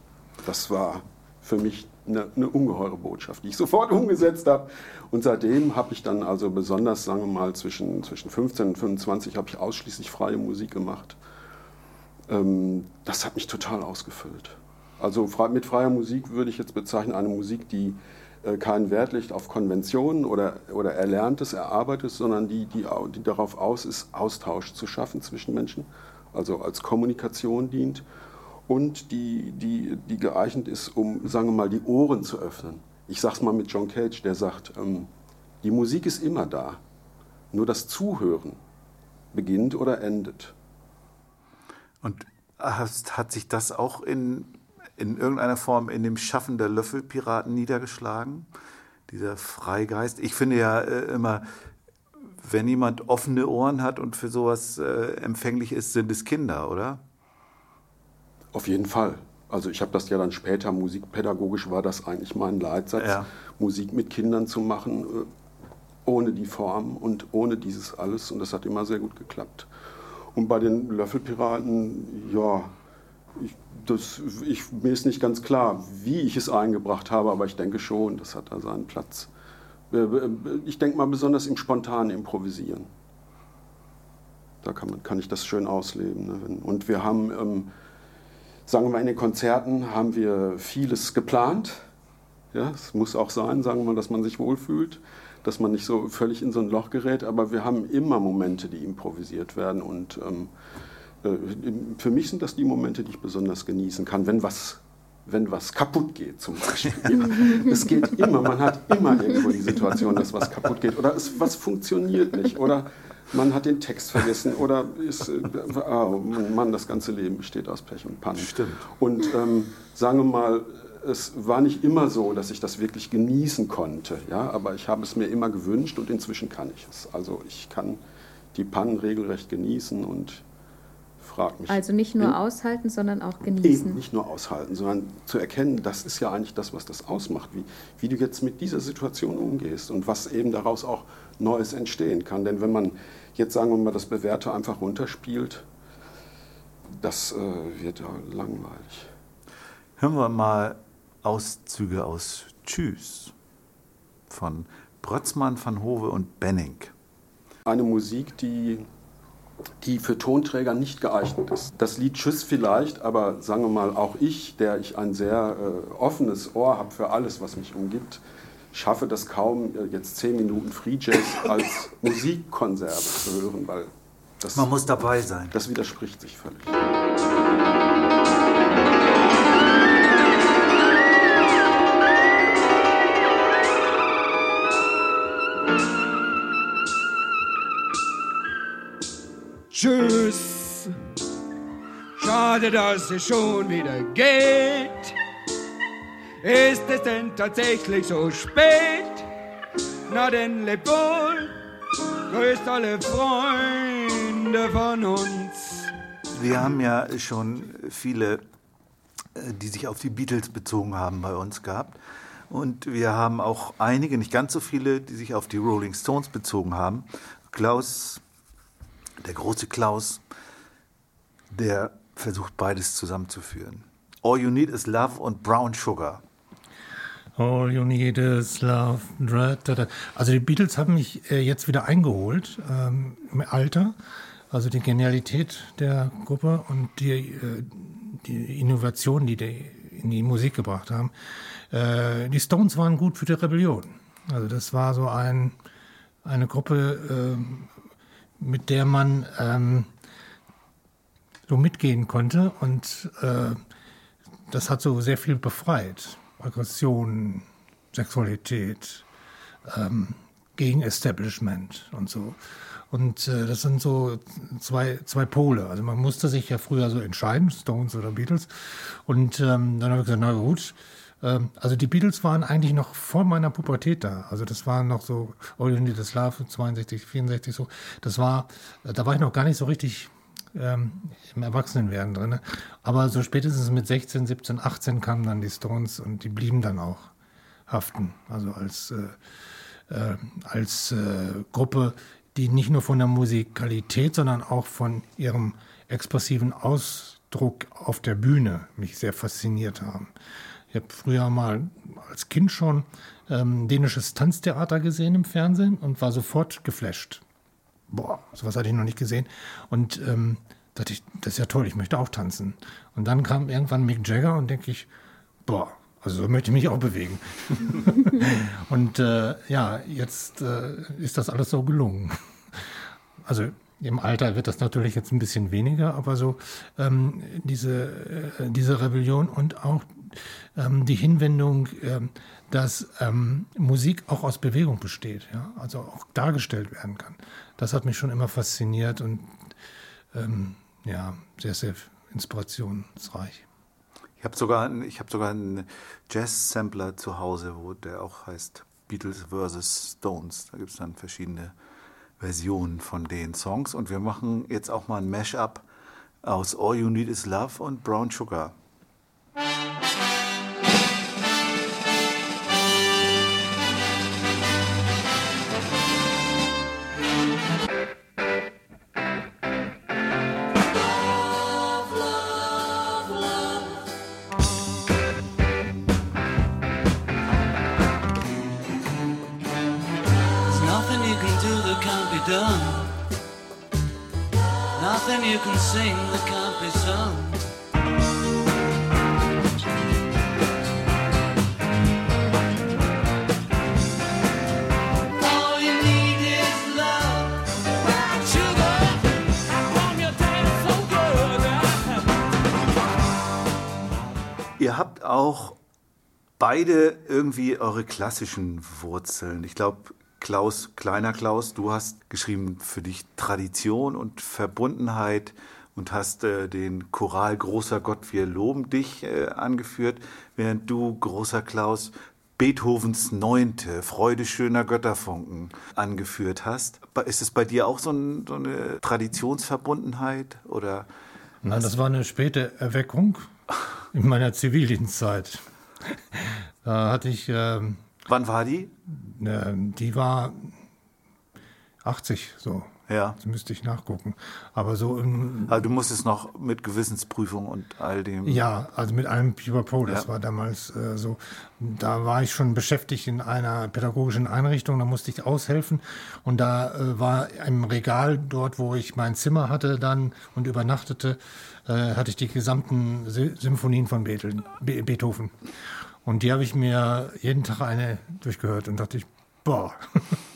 Das war für mich eine, eine ungeheure Botschaft, die ich sofort umgesetzt habe. Und seitdem habe ich dann also besonders, sagen wir mal, zwischen, zwischen 15 und 25 habe ich ausschließlich freie Musik gemacht. Ähm, das hat mich total ausgefüllt. Also mit freier Musik würde ich jetzt bezeichnen eine Musik, die äh, keinen Wert legt auf Konventionen oder, oder Erlerntes, Erarbeitetes, sondern die, die, die darauf aus ist, Austausch zu schaffen zwischen Menschen also als Kommunikation dient und die, die, die geeignet ist, um, sagen wir mal, die Ohren zu öffnen. Ich sage es mal mit John Cage, der sagt, ähm, die Musik ist immer da, nur das Zuhören beginnt oder endet. Und hast, hat sich das auch in, in irgendeiner Form in dem Schaffen der Löffelpiraten niedergeschlagen? Dieser Freigeist? Ich finde ja äh, immer, wenn jemand offene Ohren hat und für sowas äh, empfänglich ist, sind es Kinder, oder? Auf jeden Fall. Also ich habe das ja dann später, musikpädagogisch war das eigentlich mein Leitsatz, ja. Musik mit Kindern zu machen, äh, ohne die Form und ohne dieses alles. Und das hat immer sehr gut geklappt. Und bei den Löffelpiraten, ja, ich, das, ich, mir ist nicht ganz klar, wie ich es eingebracht habe, aber ich denke schon, das hat da seinen Platz. Äh, äh, ich denke mal besonders im spontanen Improvisieren. Da kann, man, kann ich das schön ausleben. Ne? Und wir haben, ähm, sagen wir mal, in den Konzerten haben wir vieles geplant. Ja, es muss auch sein, sagen wir mal, dass man sich wohlfühlt, dass man nicht so völlig in so ein Loch gerät, aber wir haben immer Momente, die improvisiert werden. Und ähm, äh, für mich sind das die Momente, die ich besonders genießen kann, wenn was wenn was kaputt geht zum Beispiel. Ja. Es geht immer, man hat immer irgendwo die Situation, dass was kaputt geht oder es, was funktioniert nicht oder man hat den Text vergessen oder ist, oh Mann, das ganze Leben besteht aus Pech und Pannen. Stimmt. Und ähm, sagen wir mal, es war nicht immer so, dass ich das wirklich genießen konnte, ja, aber ich habe es mir immer gewünscht und inzwischen kann ich es. Also ich kann die Pannen regelrecht genießen und frag mich. Also nicht nur In- aushalten, sondern auch Eben genießen. nicht nur aushalten, sondern zu erkennen, das ist ja eigentlich das, was das ausmacht, wie, wie du jetzt mit dieser Situation umgehst und was eben daraus auch Neues entstehen kann. Denn wenn man jetzt, sagen wir mal, das Bewährte einfach runterspielt, das äh, wird ja langweilig. Hören wir mal Auszüge aus Tschüss von Brötzmann, Van Hove und Benning. Eine Musik, die, die für Tonträger nicht geeignet ist. Das Lied Tschüss vielleicht, aber sagen wir mal, auch ich, der ich ein sehr äh, offenes Ohr habe für alles, was mich umgibt, schaffe das kaum, äh, jetzt zehn Minuten Free Jazz als Musikkonserve zu hören, weil das, Man muss dabei sein. das widerspricht sich völlig. Schade, dass es schon wieder geht. Ist es denn tatsächlich so spät? Na denn lebt wohl, grüßt alle Freunde von uns. Wir haben ja schon viele, äh, die sich auf die Beatles bezogen haben, bei uns gehabt. Und wir haben auch einige, nicht ganz so viele, die sich auf die Rolling Stones bezogen haben. Klaus, der große Klaus, der versucht beides zusammenzuführen. All You Need Is Love und Brown Sugar. All you need is love. Also die Beatles haben mich äh, jetzt wieder eingeholt ähm, im Alter. Also die Genialität der Gruppe und die, äh, die Innovation, die die in die Musik gebracht haben. Äh, die Stones waren gut für die Rebellion. Also das war so ein, eine Gruppe, ähm, mit der man ähm, so mitgehen konnte und äh, das hat so sehr viel befreit. Aggression, Sexualität, ähm, gegen Establishment und so. Und äh, das sind so zwei, zwei Pole. Also man musste sich ja früher so entscheiden, Stones oder Beatles. Und ähm, dann habe ich gesagt, na gut. Ähm, also die Beatles waren eigentlich noch vor meiner Pubertät da. Also das waren noch so All You Love, 62, 64 so. Das war, da war ich noch gar nicht so richtig ähm, im Erwachsenenwerden drin. Aber so spätestens mit 16, 17, 18 kamen dann die Stones und die blieben dann auch haften. Also als, äh, äh, als äh, Gruppe, die nicht nur von der Musikalität, sondern auch von ihrem expressiven Ausdruck auf der Bühne mich sehr fasziniert haben. Ich habe früher mal als Kind schon ähm, dänisches Tanztheater gesehen im Fernsehen und war sofort geflasht boah, sowas hatte ich noch nicht gesehen. Und ähm, dachte ich, das ist ja toll, ich möchte auch tanzen. Und dann kam irgendwann Mick Jagger und denke ich, boah, also so möchte ich mich auch bewegen. und äh, ja, jetzt äh, ist das alles so gelungen. Also im Alter wird das natürlich jetzt ein bisschen weniger, aber so ähm, diese, äh, diese Rebellion und auch ähm, die Hinwendung, ähm, dass ähm, Musik auch aus Bewegung besteht, ja? also auch dargestellt werden kann. Das hat mich schon immer fasziniert und ähm, ja, sehr, sehr inspirationsreich. Ich habe sogar, hab sogar einen Jazz-Sampler zu Hause, wo der auch heißt Beatles vs. Stones. Da gibt es dann verschiedene Versionen von den Songs. Und wir machen jetzt auch mal ein Mashup aus All You Need Is Love und Brown Sugar. Sing that can't be sung. Ihr habt auch beide irgendwie eure klassischen Wurzeln. Ich glaube, Klaus, kleiner Klaus, du hast geschrieben für dich Tradition und Verbundenheit und hast äh, den Choral Großer Gott, wir loben dich äh, angeführt, während du, großer Klaus, Beethovens Neunte, Freude schöner Götterfunken angeführt hast. Ist es bei dir auch so, ein, so eine Traditionsverbundenheit oder Nein, das war eine späte Erweckung in meiner Zivildienstzeit. Da hatte ich, ähm, Wann war die? äh, die war 80 so. Ja. Das müsste ich nachgucken. Aber so im, Also du musstest noch mit Gewissensprüfung und all dem. Ja, also mit einem Pro, das Ja. war damals äh, so. Da war ich schon beschäftigt in einer pädagogischen Einrichtung, da musste ich aushelfen. Und da äh, war im Regal dort, wo ich mein Zimmer hatte dann und übernachtete, äh, hatte ich die gesamten Sy Symphonien von Beethoven. Be Beethoven. Und die habe ich mir jeden Tag eine durchgehört und dachte ich, boah.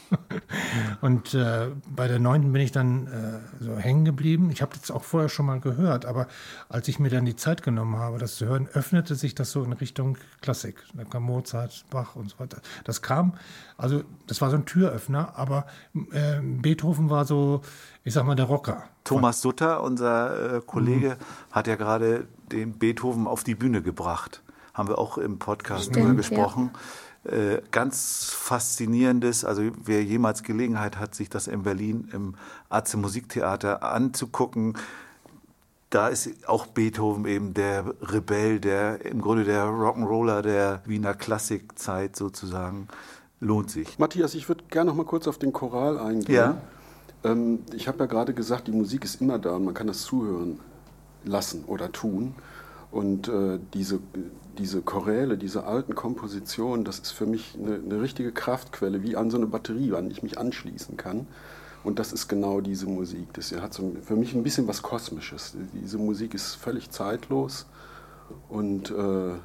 Und äh, bei der neunten bin ich dann äh, so hängen geblieben. Ich habe das auch vorher schon mal gehört, aber als ich mir dann die Zeit genommen habe, das zu hören, öffnete sich das so in Richtung Klassik. Da kam Mozart, Bach und so weiter. Das kam, also das war so ein Türöffner, aber äh, Beethoven war so, ich sag mal, der Rocker. Thomas Sutter, unser äh, Kollege, hat ja gerade den Beethoven auf die Bühne gebracht. Haben wir auch im Podcast Stimmt, drüber gesprochen. Äh, ganz faszinierendes, also wer jemals Gelegenheit hat, sich das in Berlin im Atze Musiktheater anzugucken, da ist auch Beethoven eben der Rebell, der im Grunde der Rock'n'Roller der Wiener Klassikzeit sozusagen. Lohnt sich. Matthias, ich würde gerne noch mal kurz auf den Choral eingehen. Ja. Ähm, ich habe ja gerade gesagt, die Musik ist immer da und man kann das zuhören lassen oder tun. Und äh, diese, diese Choräle, diese alten Kompositionen, das ist für mich eine, eine richtige Kraftquelle, wie an so eine Batterie, an die ich mich anschließen kann. Und das ist genau diese Musik. Das hat so für mich ein bisschen was Kosmisches. Diese Musik ist völlig zeitlos. Und äh,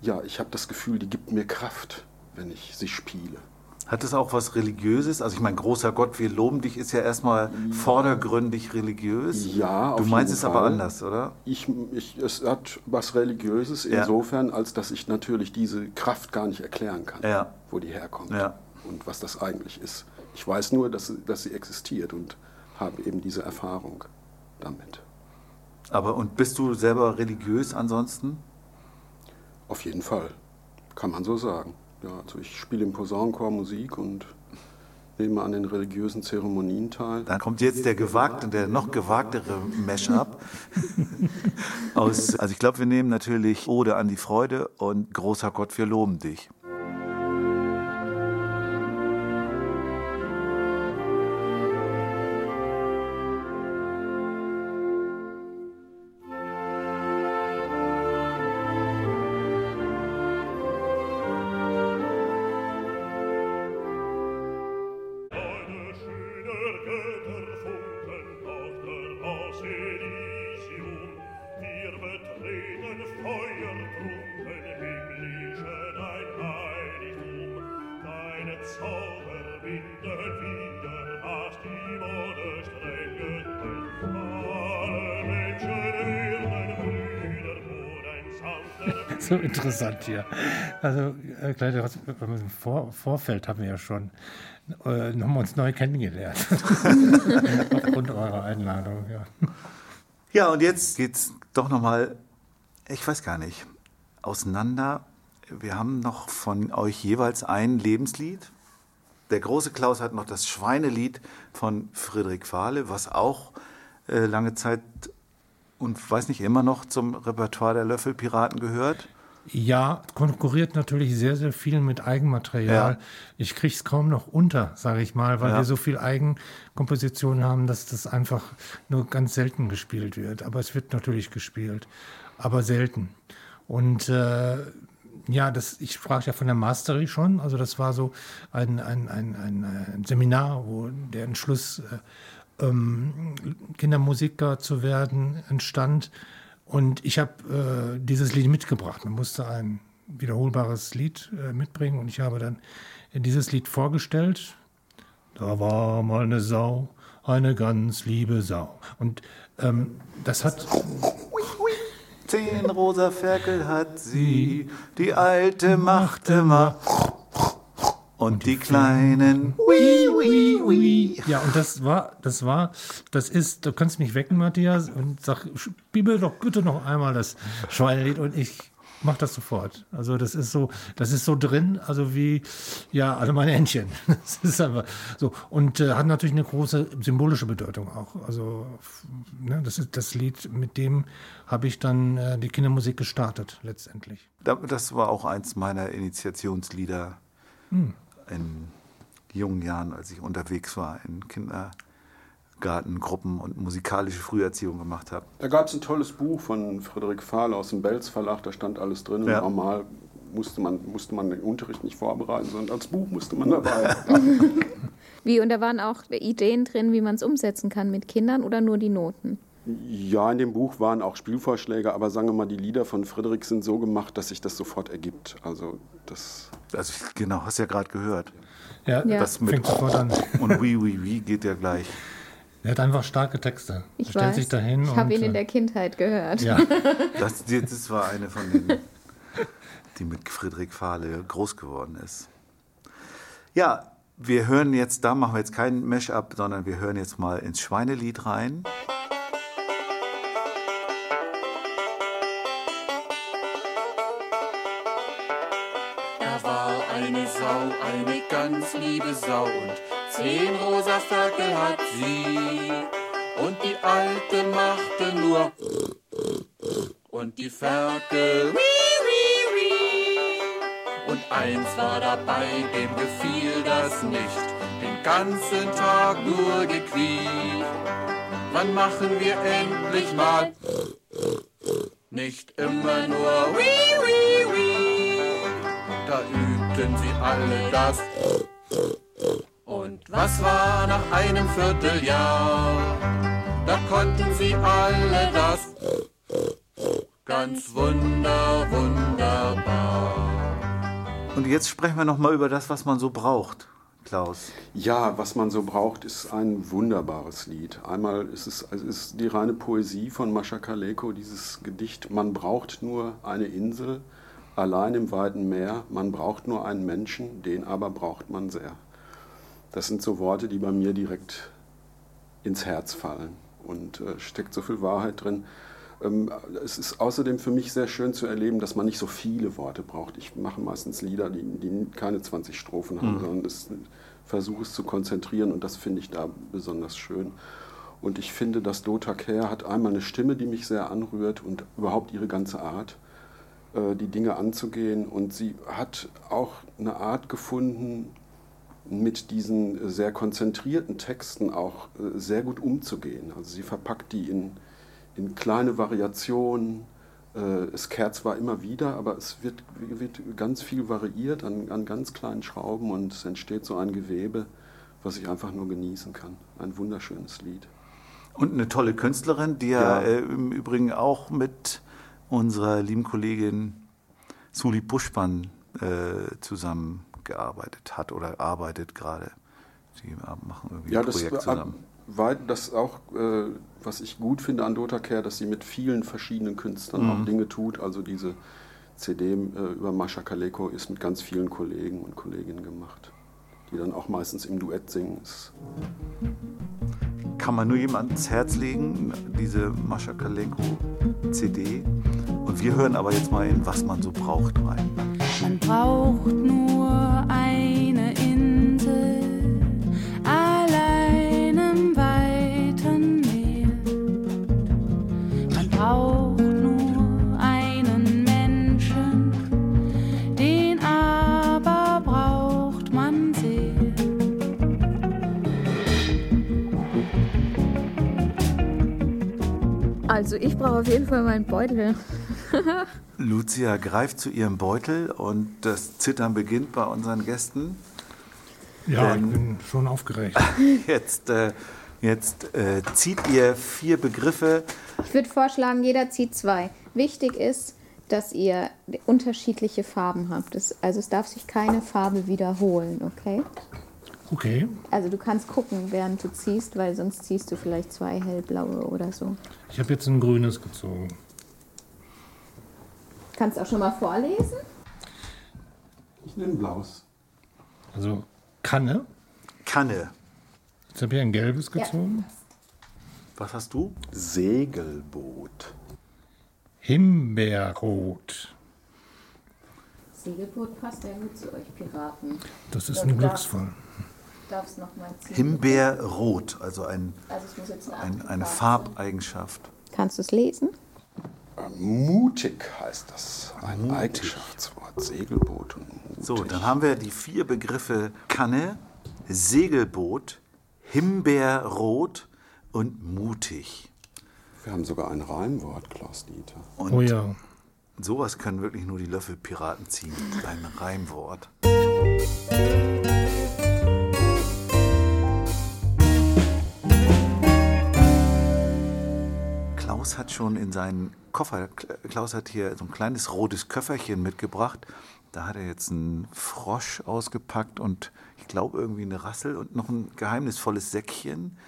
ja, ich habe das Gefühl, die gibt mir Kraft, wenn ich sie spiele. Hat es auch was Religiöses? Also ich meine, großer Gott, wir loben dich, ist ja erstmal vordergründig religiös. Ja, auf Du meinst jeden es aber Fall. anders, oder? Ich, ich, es hat was Religiöses Ja. insofern, als dass ich natürlich diese Kraft gar nicht erklären kann, Ja. wo die herkommt Ja. und was das eigentlich ist. Ich weiß nur, dass, sie- dass sie existiert und habe eben diese Erfahrung damit. Aber und bist du selber religiös ansonsten? Auf jeden Fall, kann man so sagen. Ja, also ich spiele im Posaunenchor Musik und nehme an den religiösen Zeremonien teil. Dann kommt jetzt der gewagte, der noch gewagtere Mashup. Aus, also ich glaube, wir nehmen natürlich Ode an die Freude und großer Gott, wir loben dich. Interessant hier. Also, äh, Kleine, was- im Vor Vorfeld haben wir ja schon äh, haben uns neu kennengelernt. Aufgrund eurer Einladung, ja. Ja, und jetzt geht's doch nochmal, ich weiß gar nicht, auseinander. Wir haben noch von euch jeweils ein Lebenslied. Der große Klaus hat noch das Schweinelied von Friedrich Fahle, was auch äh, lange Zeit und weiß nicht immer noch zum Repertoire der Löffelpiraten gehört. Ja, konkurriert natürlich sehr, sehr viel mit Eigenmaterial. Ja. Ich krieg's kaum noch unter, sage ich mal, weil Ja. wir so viel Eigenkomposition haben, dass das einfach nur ganz selten gespielt wird. Aber es wird natürlich gespielt, aber selten. Und äh, ja, das, ich sprach ja von der Mastery schon. Also das war so ein, ein, ein, ein, ein Seminar, wo der Entschluss, äh, ähm, Kindermusiker zu werden, entstand. Und ich habe äh, dieses Lied mitgebracht. Man musste ein wiederholbares Lied äh, mitbringen und ich habe dann dieses Lied vorgestellt. Da war mal eine Sau, eine ganz liebe Sau. Und ähm, das hat Zehn rosa Ferkel hat sie, die alte macht immer. Und die kleinen. Ui, ui, ui. Ja, und das war, das war, das ist, du kannst mich wecken, Matthias, und sag, spiel mir doch bitte noch einmal das Schweinelied. Und ich mache das sofort. Also das ist so, das ist so drin, also wie ja alle meine Händchen. Das ist einfach so und äh, hat natürlich eine große symbolische Bedeutung auch. Also ne, das ist das Lied, mit dem habe ich dann äh, die Kindermusik gestartet letztendlich. Da- Das war auch eins meiner Initiationslieder in jungen Jahren, als ich unterwegs war in Kindergartengruppen und musikalische Früherziehung gemacht habe. Da gab es ein tolles Buch von Frederik Fahle aus dem Belz Verlag, da stand alles drin. Ja. Normal musste man, musste man den Unterricht nicht vorbereiten, sondern als Buch musste man dabei. Wie, und da waren auch Ideen drin, wie man es umsetzen kann mit Kindern oder nur die Noten? Ja, in dem Buch waren auch Spielvorschläge, aber sagen wir mal, die Lieder von Frederik sind so gemacht, dass sich das sofort ergibt. Also das Also ich- genau, hast ja gerade gehört. Ja, Ja. Das mit fängt sofort an. und wie, wie, wie geht ja gleich. Er hat einfach starke Texte. Ich er stellt weiß. sich dahin ich habe ihn in äh, der Kindheit gehört. ja, Das, das war eine von denen, die mit Friedrich Fahle groß geworden ist. Ja, wir hören jetzt, da machen wir jetzt kein Mash-up, sondern wir hören jetzt mal ins Schweinelied rein. Eine Sau, eine ganz liebe Sau und zehn rosa Ferkel hat sie. Und die Alte machte nur und die Ferkel. Und eins war dabei, dem gefiel das nicht, den ganzen Tag nur gequiekt. Wann machen wir endlich mal nicht immer nur wie, wie, wie? Da übten sie alle das. Und was war nach einem Vierteljahr? Da konnten sie alle das. Ganz wunder, wunderbar. Und jetzt sprechen wir noch mal über das, was man so braucht, Klaus. Ja, was man so braucht, ist ein wunderbares Lied. Einmal ist es, also es ist die reine Poesie von Mascha Kaleko, dieses Gedicht. Man braucht nur eine Insel, allein im weiten Meer. Man braucht nur einen Menschen, den aber braucht man sehr. Das sind so Worte, die bei mir direkt ins Herz fallen. Und äh, steckt so viel Wahrheit drin. Ähm, es ist außerdem für mich sehr schön zu erleben, dass man nicht so viele Worte braucht. Ich mache meistens Lieder, die, die keine 20 Strophen haben, sondern es, versuche es zu konzentrieren und das finde ich da besonders schön. Und ich finde, dass Dota Kerr hat einmal eine Stimme, die mich sehr anrührt und überhaupt ihre ganze Art, die Dinge anzugehen. Und sie hat auch eine Art gefunden, mit diesen sehr konzentrierten Texten auch äh, sehr gut umzugehen. Also sie verpackt die in, in kleine Variationen. Äh, Es kehrt zwar immer wieder, aber es wird, wird ganz viel variiert an, an ganz kleinen Schrauben und es entsteht so ein Gewebe, was ich einfach nur genießen kann. Ein wunderschönes Lied. Und eine tolle Künstlerin, die ja, Ja. äh, im Übrigen auch mit unserer lieben Kollegin Suli Buschmann äh, zusammengearbeitet hat oder arbeitet gerade. Äh, machen irgendwie Ja, ein das Projekt zusammen. war das auch, äh, was ich gut finde an Dota Care, dass sie mit vielen verschiedenen Künstlern auch Dinge tut. Also diese CD äh, über Mascha Kaleko ist mit ganz vielen Kollegen und Kolleginnen gemacht, die dann auch meistens im Duett singen. Ist Kann man nur jemand ins Herz legen, diese Mascha Kalenko CD. Und wir hören aber jetzt mal in Was man so braucht rein. Man braucht nur eine Also ich brauche auf jeden Fall meinen Beutel. Lucia greift zu ihrem Beutel und das Zittern beginnt bei unseren Gästen. ja ich bin schon aufgeregt. Jetzt, äh, jetzt äh, zieht ihr vier Begriffe. Ich würde vorschlagen, jeder zieht zwei. Wichtig ist, dass ihr unterschiedliche Farben habt. Es, also es darf sich keine Farbe wiederholen, okay? Okay, Also du kannst gucken, während du ziehst, weil sonst ziehst du vielleicht zwei hellblaue oder so. ich habe jetzt ein grünes gezogen. Kannst auch schon mal vorlesen? ich nehme Blaus. Also Kanne. Kanne. Jetzt habe ich ein gelbes gezogen. Was hast du? Segelboot. Himbeerrot. Segelboot passt ja gut zu euch Piraten. Das ist Ja, ein Glücksfall. Darfst noch mal ziehen. Himbeerrot, also ein, Also ich muss jetzt eine, ein, eine Farbe Farbeigenschaft. Kannst du es lesen? Mutig heißt das. Ein Eigenschaftswort. Segelboot und mutig. So, dann haben wir die vier Begriffe Kanne, Segelboot, Himbeerrot und mutig. Wir haben sogar ein Reimwort, Klaus Dieter. Und Oh ja. sowas können wirklich nur die Löffelpiraten ziehen. Ein Reimwort. Klaus hat schon in seinen Koffer, Klaus hat hier so ein kleines rotes Köfferchen mitgebracht. Da hat er jetzt einen Frosch ausgepackt und ich glaube irgendwie eine Rassel und noch ein geheimnisvolles Säckchen.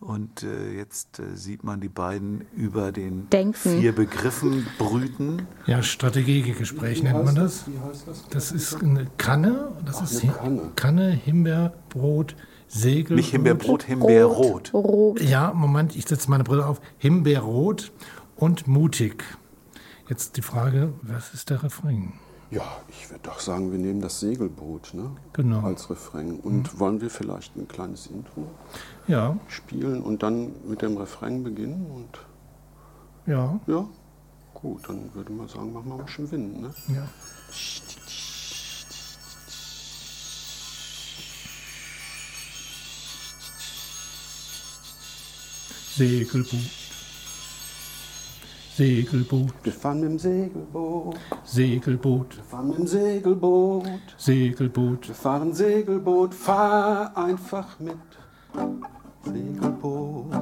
Und äh, jetzt äh, sieht man die beiden über den Denken. vier Begriffen brüten. Ja, Strategiegespräch nennt man das. Wie heißt das? Das ist eine Kanne. Das ist eine Kanne. Kanne, Himbeerbrot, Segelbrot. Nicht Himbeerbrot, Himbeerrot. Rot. Ja, Moment, ich setze meine Brille auf. Himbeerrot und mutig. Jetzt die Frage, was ist der Refrain? Ja, ich würde doch sagen, wir nehmen das Segelboot ne? Genau. als Refrain. Und wollen wir vielleicht ein kleines Intro Ja, spielen und dann mit dem Refrain beginnen? Und ja, ja, gut, dann würde man sagen, machen wir mal schon Wind. Ne? ja. Segelboot. Segelboot, Wir fahren mit dem Segelboot, Segelboot, wir fahren mit dem Segelboot, Segelboot. wir fahren Segelboot, fahr einfach mit. Segelboot,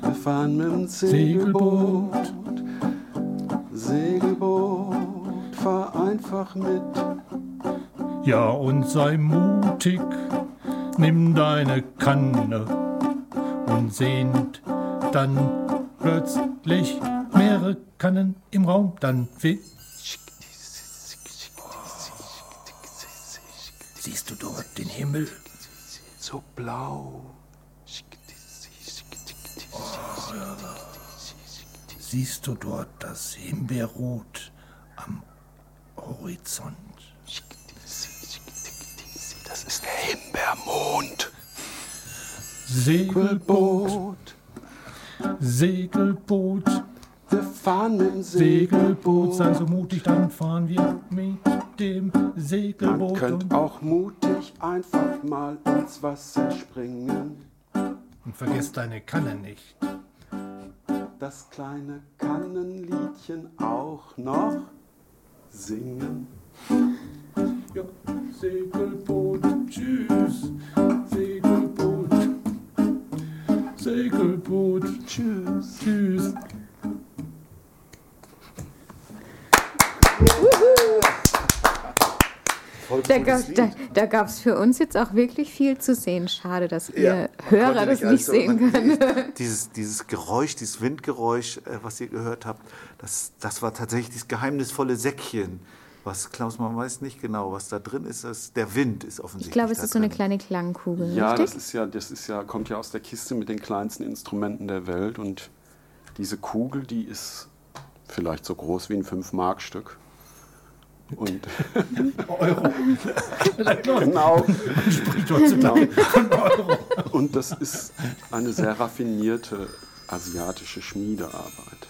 wir fahren mit dem Segelboot, Segelboot, fahr einfach mit. Ja, und sei mutig, nimm deine Kanne und sehend dann plötzlich mehrere Kannen im Raum, dann we Siehst du dort den Himmel? So blau. Siehst du dort das Himbeerrot am Horizont? Das ist der Himbeermond. Segelboot, Segelboot, Wir fahren dem Segelboot, sei so mutig, dann fahren wir mit dem Man Segelboot. könnte Und, auch mutig einfach mal ins Wasser springen. und vergiss deine Kanne nicht. Das kleine Kannenliedchen auch noch singen. Ja, Segelboot, tschüss, Segelboot, Segelboot, tschüss, tschüss. Da, gab, da, da gab es für uns jetzt auch wirklich viel zu sehen. Schade, dass ihr Ja, Hörer das nicht so- sehen man- könnt. Dieses, dieses Geräusch, dieses Windgeräusch, äh, was ihr gehört habt, das, das war tatsächlich dieses geheimnisvolle Säckchen. Was, Klaus, man weiß nicht genau, was da drin ist. Das, der Wind ist offensichtlich. Ich glaube, es da ist so eine kleine Klangkugel, Ja, das richtig? ist ja, das ist ja, kommt ja aus der Kiste mit den kleinsten Instrumenten der Welt und diese Kugel, die ist vielleicht so groß wie ein 5-Mark-Stück. Und Euro. genau. Spricht heutzutage von Euro. Und das ist eine sehr raffinierte asiatische Schmiedearbeit.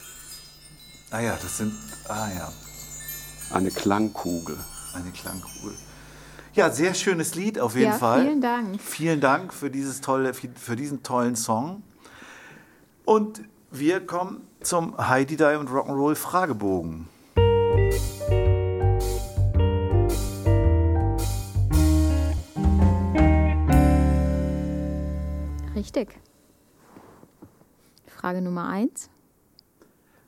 Ah ja, das sind. Ah ja, Eine Klangkugel. eine Klangkugel. Ja, sehr schönes Lied auf jeden Ja, Fall. vielen Dank. Vielen Dank für, dieses tolle, für diesen tollen Song. Und wir kommen zum Heidi Die und Rock'n'Roll Fragebogen. Richtig. Frage Nummer eins.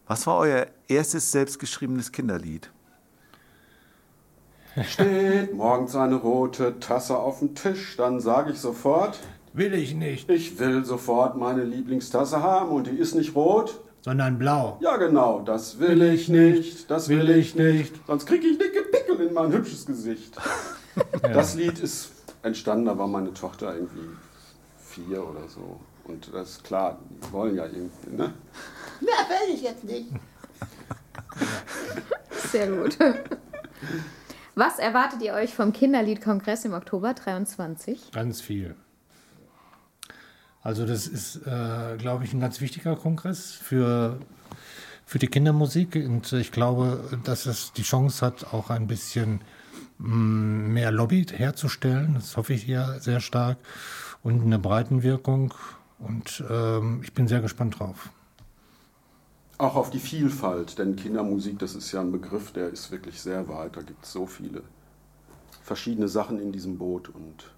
Was war euer erstes selbstgeschriebenes Kinderlied? Steht morgens eine rote Tasse auf dem Tisch, dann sage ich sofort, Will ich nicht, ich will sofort meine Lieblingstasse haben und die ist nicht rot. sondern blau. Ja genau, das will ich nicht, das will ich nicht, sonst kriege ich dicke Pickel in mein hübsches Gesicht. Das Lied ist entstanden, da war meine Tochter irgendwie vier oder so. Und das ist klar, die wollen ja irgendwie, ne? Na, will ich jetzt nicht. Sehr gut. Was erwartet ihr euch vom Kinderliedkongress im Oktober 23? Ganz viel. Also das ist, äh, glaube ich, ein ganz wichtiger Kongress für, für die Kindermusik. Und ich glaube, dass es die Chance hat, auch ein bisschen mh, mehr Lobby herzustellen. Das hoffe ich hier sehr stark. Und eine Breitenwirkung. Und ähm, ich bin sehr gespannt drauf. Auch auf die Vielfalt, denn Kindermusik, das ist ja ein Begriff, der ist wirklich sehr weit. Da gibt es so viele verschiedene Sachen in diesem Boot und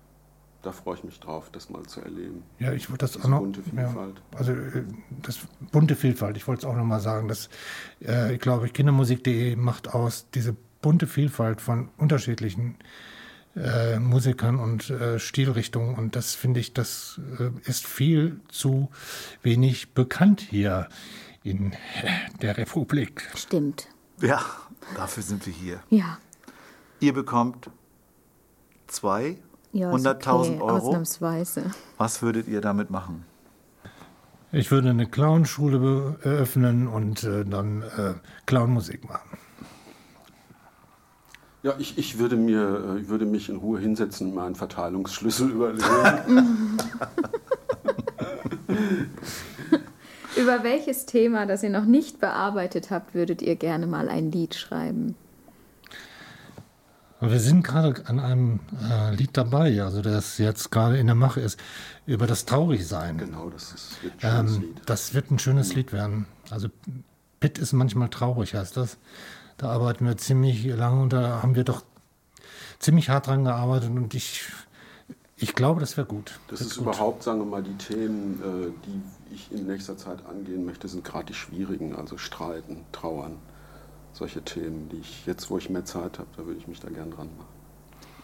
da freue ich mich drauf, das mal zu erleben. Ja, ich wollte das Diese auch noch. bunte Vielfalt. Ja, also äh, das bunte Vielfalt. Ich wollte es auch noch mal sagen, dass äh, ich glaube, Kindermusik.de macht aus diese bunte Vielfalt von unterschiedlichen äh, Musikern und äh, Stilrichtungen und das finde ich, das äh, ist viel zu wenig bekannt hier in der Republik. Stimmt. Ja, dafür sind wir hier. Ja. Ihr bekommt zwei Ja, ist 100.000 okay, Euro. Ausnahmsweise. Was würdet ihr damit machen? Ich würde eine Clownschule eröffnen und äh, dann äh, Clownmusik machen. Ja, ich, ich würde, mir, äh, ich würde mich in Ruhe hinsetzen und mir einen Verteilungsschlüssel überlegen. Über welches Thema, das ihr noch nicht bearbeitet habt, würdet ihr gerne mal ein Lied schreiben? Wir sind gerade an einem äh, Lied dabei, also das jetzt gerade in der Mache ist, über das Traurigsein. genau, das ist wird ein schönes Ähm, Lied. das wird ein schönes Lied werden. Also Pitt ist manchmal traurig, heißt das. Da arbeiten wir ziemlich lange und da haben wir doch ziemlich hart dran gearbeitet und ich, ich glaube, das wäre gut. Das Wird ist gut. überhaupt, sagen wir mal, die Themen, äh, die ich in nächster Zeit angehen möchte, sind gerade die schwierigen, also Streiten, Trauern. Solche Themen, die ich jetzt, wo ich mehr Zeit habe, da würde ich mich da gern dran machen.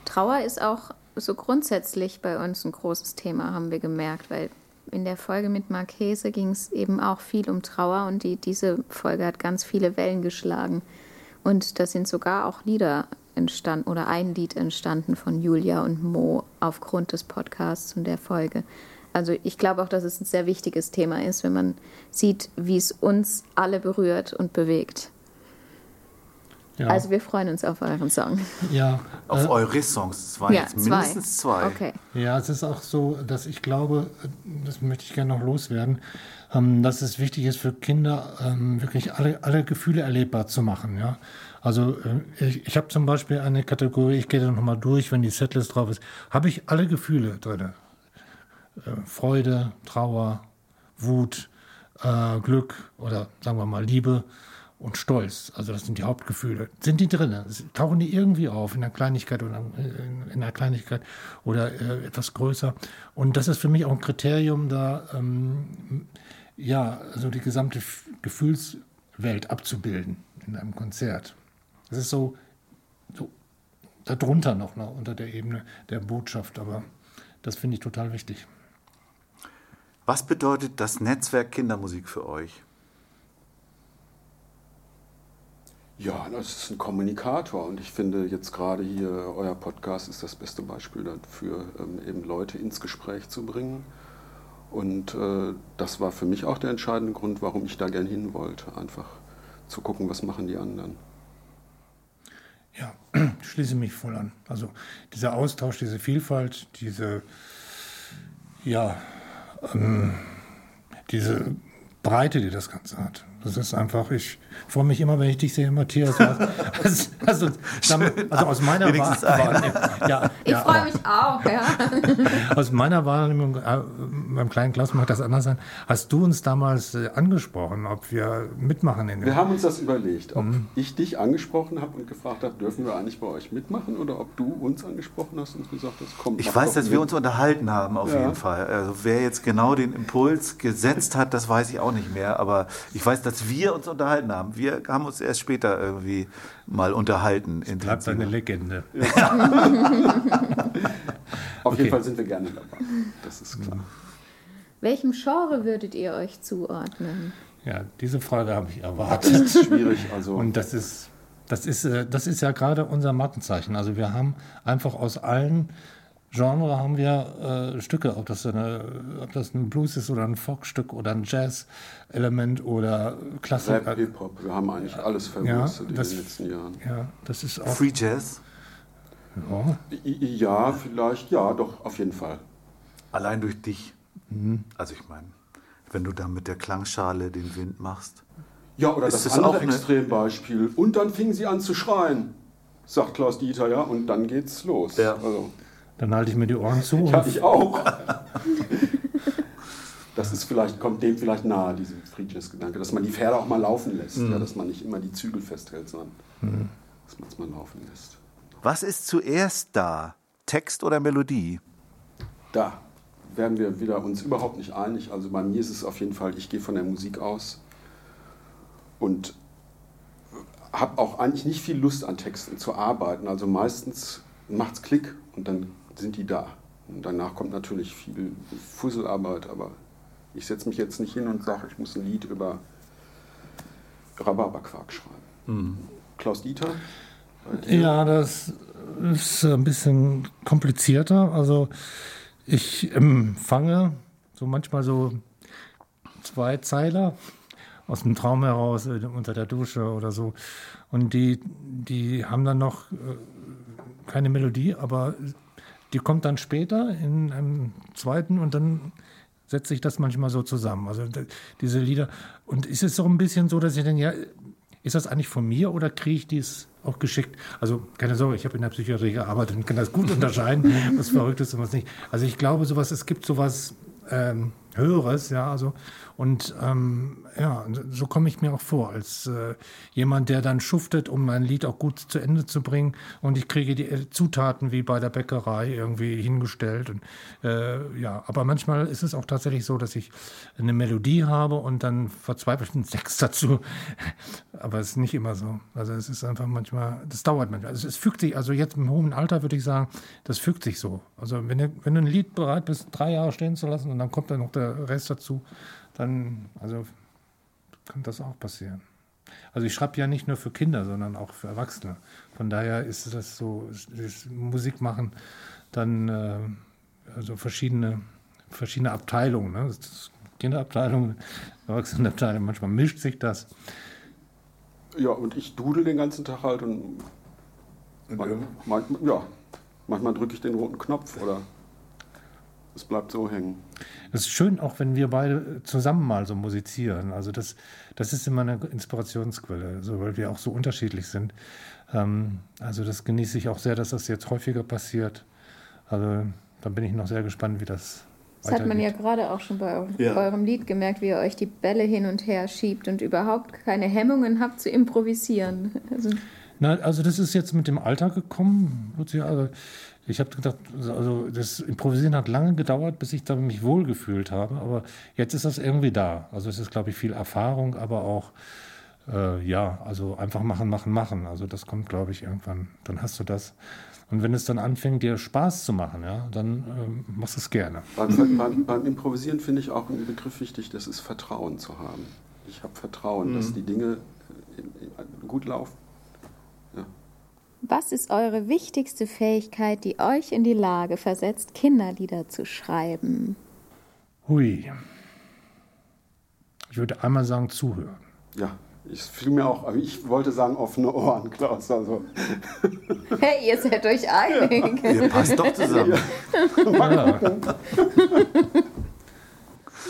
Trauer ist auch so grundsätzlich bei uns ein großes Thema, haben wir gemerkt, weil in der Folge mit Marchese ging es eben auch viel um Trauer und die, diese Folge hat ganz viele Wellen geschlagen. Und da sind sogar auch Lieder entstanden oder ein Lied entstanden von Julia und Mo aufgrund des Podcasts und der Folge. Also ich glaube auch, dass es ein sehr wichtiges Thema ist, wenn man sieht, wie es uns alle berührt und bewegt. Ja, Also wir freuen uns auf euren Song. ja, Auf äh, eure Songs. Es waren ja, jetzt mindestens zwei. Okay. Ja, es ist auch so, dass ich glaube, das möchte ich gerne noch loswerden, ähm, dass es wichtig ist für Kinder, ähm, wirklich alle, alle Gefühle erlebbar zu machen. Ja? Also äh, ich, ich habe zum Beispiel eine Kategorie, ich gehe da nochmal durch, wenn die Setlist drauf ist, habe ich alle Gefühle drin. Äh, Freude, Trauer, Wut, äh, Glück oder sagen wir mal Liebe und Stolz. Also das sind die Hauptgefühle. Sind die drin? Tauchen die irgendwie auf in einer Kleinigkeit oder in, in einer Kleinigkeit oder äh, etwas größer? Und das ist für mich auch ein Kriterium, da ähm, ja also die gesamte Gefühlswelt abzubilden in einem Konzert. Das ist so, so darunter noch, noch unter der Ebene der Botschaft, aber das finde ich total wichtig. Was bedeutet das Netzwerk Kindermusik für euch? Ja, das ist ein Kommunikator und ich finde jetzt gerade hier, euer Podcast ist das beste Beispiel dafür, ähm, eben Leute ins Gespräch zu bringen. Und äh, das war für mich auch der entscheidende Grund, warum ich da gern hin wollte. Einfach zu gucken, was machen die anderen. Ja, ich schließe mich voll an. Also dieser Austausch, diese Vielfalt, diese, ja, ähm, diese Breite, die das Ganze hat. Das ist einfach, ich freue mich immer, wenn ich dich sehe, Matthias. Also, also, also aus meiner. Wahrnehmung, ja, Ich ja, freue mich auch, ja. aus meiner Wahrnehmung, äh, beim kleinen Klaus mag das anders sein, hast du uns damals äh, angesprochen, ob wir mitmachen in dem Wir haben uns das überlegt, ob ich dich angesprochen habe und gefragt habe, dürfen wir eigentlich bei euch mitmachen oder ob du uns angesprochen hast und gesagt hast, komm, Ich weiß, dass wir mit. uns unterhalten haben, auf Ja. jeden Fall. Also wer jetzt genau den Impuls gesetzt hat, das weiß ich auch nicht mehr. Aber ich weiß, dass wir uns unterhalten haben. Wir haben uns erst später irgendwie mal unterhalten. Bleibt eine. Legende. Auf Okay. jeden Fall sind wir gerne dabei. Das ist klar. Welchem Genre würdet ihr euch zuordnen? Ja, diese Frage habe ich erwartet. Das ist schwierig. Also Und das ist, das ist, äh, das ist ja gerade unser Markenzeichen. Also wir haben einfach aus allen Genres haben wir äh, Stücke, ob das, eine, ob das ein Blues ist oder ein Folkstück oder ein Jazz-Element oder Klassik. Rap, Hip-Hop, wir haben eigentlich alles Ja, verwurstet das- in den letzten Jahren. Ja, das ist auch. Free Jazz. Ja. Ja, vielleicht, ja, doch, auf jeden Fall. Allein durch dich. Also ich meine, wenn du da mit der Klangschale den Wind machst. Ja, oder Ist das, das andere Extrembeispiel. Und dann fingen sie an zu schreien, sagt Klaus Dieter, ja, und dann geht's los. Ja. Also, Dann halte ich mir die Ohren zu. ja, ich auch. Das ist vielleicht, kommt dem vielleicht nahe, diesem Friedrichs-Gedanke, dass man die Pferde auch mal laufen lässt, ja, dass man nicht immer die Zügel festhält, sondern dass man es mal laufen lässt. Was ist zuerst da? Text oder Melodie? Da werden wir wieder uns überhaupt nicht einig. Also bei mir ist es auf jeden Fall, ich gehe von der Musik aus und habe auch eigentlich nicht viel Lust an Texten zu arbeiten. Also meistens macht's Klick und dann sind die da. Und danach kommt natürlich viel Fusselarbeit, aber ich setze mich jetzt nicht hin und sage, ich muss ein Lied über Rhabarberquark schreiben. Klaus Dieter? Ja, das ist ein bisschen komplizierter. Also ich empfange so manchmal so zwei Zeiler aus dem Traum heraus äh, unter der Dusche oder so. Und die, die haben dann noch äh, keine Melodie, aber die kommt dann später in einem zweiten und dann setze ich das manchmal so zusammen. Also diese Lieder. Und ist es so ein bisschen so, dass ich dann, ja, ist das eigentlich von mir oder kriege ich dies auch geschickt? Also keine Sorge, ich habe in der Psychiatrie gearbeitet und kann das gut unterscheiden, was verrückt ist und was nicht. Also ich glaube, sowas, es gibt sowas ähm, Höheres, ja, also und ähm, ja, so komme ich mir auch vor, als äh, jemand, der dann schuftet, um ein Lied auch gut zu Ende zu bringen und ich kriege die äh, Zutaten wie bei der Bäckerei irgendwie hingestellt und äh, ja, aber manchmal ist es auch tatsächlich so, dass ich eine Melodie habe und dann verzweifelt einen Text dazu, aber es ist nicht immer so. Also es ist einfach manchmal, das dauert manchmal. Also es fügt sich, also jetzt im hohen Alter würde ich sagen, das fügt sich so. Also wenn du, wenn du ein Lied bereit bist, drei Jahre stehen zu lassen und dann kommt dann noch der Rest dazu, dann, also kann das auch passieren. Also ich schreibe ja nicht nur für Kinder, sondern auch für Erwachsene. Von daher ist das so, ist Musik machen dann äh, also verschiedene, verschiedene Abteilungen. Ne? Das ist Kinderabteilung, Erwachsenenabteilung, manchmal mischt sich das. Ja, und ich dudel den ganzen Tag halt und man, manchmal, ja, manchmal drücke ich den roten Knopf oder es bleibt so hängen. Es ist schön, auch wenn wir beide zusammen mal so musizieren. Also das, das ist immer eine Inspirationsquelle, also weil wir auch so unterschiedlich sind. Ähm, also das genieße ich auch sehr, dass das jetzt häufiger passiert. Also da bin ich noch sehr gespannt, wie das Das hat man ja gerade auch schon bei eurem, Ja. bei eurem Lied gemerkt, wie ihr euch die Bälle hin und her schiebt und überhaupt keine Hemmungen habt zu improvisieren. Also, Na, also das ist jetzt mit dem Alter gekommen. Lucia. Also ich habe gedacht, also das Improvisieren hat lange gedauert, bis ich da mich wohlgefühlt habe. Aber jetzt ist das irgendwie da. Also es ist, glaube ich, viel Erfahrung, aber auch äh, ja, also einfach machen, machen, machen. Also das kommt, glaube ich, irgendwann. Dann hast du das. Und wenn es dann anfängt, dir Spaß zu machen, ja, dann ähm, machst du es gerne. Beim, beim, beim Improvisieren finde ich auch einen Begriff wichtig, das ist Vertrauen zu haben. Ich habe Vertrauen, dass die Dinge äh, gut laufen. Was ist eure wichtigste Fähigkeit, die euch in die Lage versetzt, Kinderlieder zu schreiben? Hui. Ich würde einmal sagen, zuhören. Ja, ich fiel mir auch, aber ich wollte sagen offene Ohren, Klaus. Also, Hey, ihr seid euch einig. Ihr passt doch zusammen. Ja.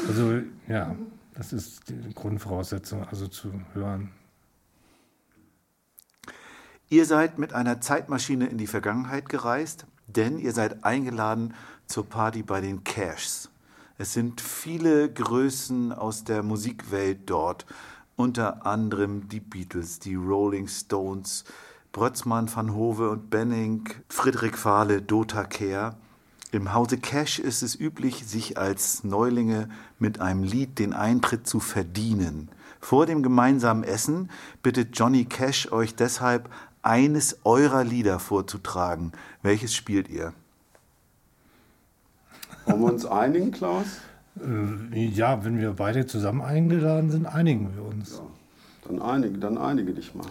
Also ja, das ist die Grundvoraussetzung, also zu hören. Ihr seid mit einer Zeitmaschine in die Vergangenheit gereist, denn ihr seid eingeladen zur Party bei den Cashs. Es sind viele Größen aus der Musikwelt dort, unter anderem die Beatles, die Rolling Stones, Brötzmann, Van Hove und Benning, Friedrich Fahle, Dota Kehr. Im Hause Cash ist es üblich, sich als Neulinge mit einem Lied den Eintritt zu verdienen. Vor dem gemeinsamen Essen bittet Johnny Cash euch deshalb, eines eurer Lieder vorzutragen. Welches spielt ihr? wollen wir uns einigen, Klaus? Äh, Ja, wenn wir beide zusammen eingeladen sind, einigen wir uns. Dann einige, dann einige dich mal.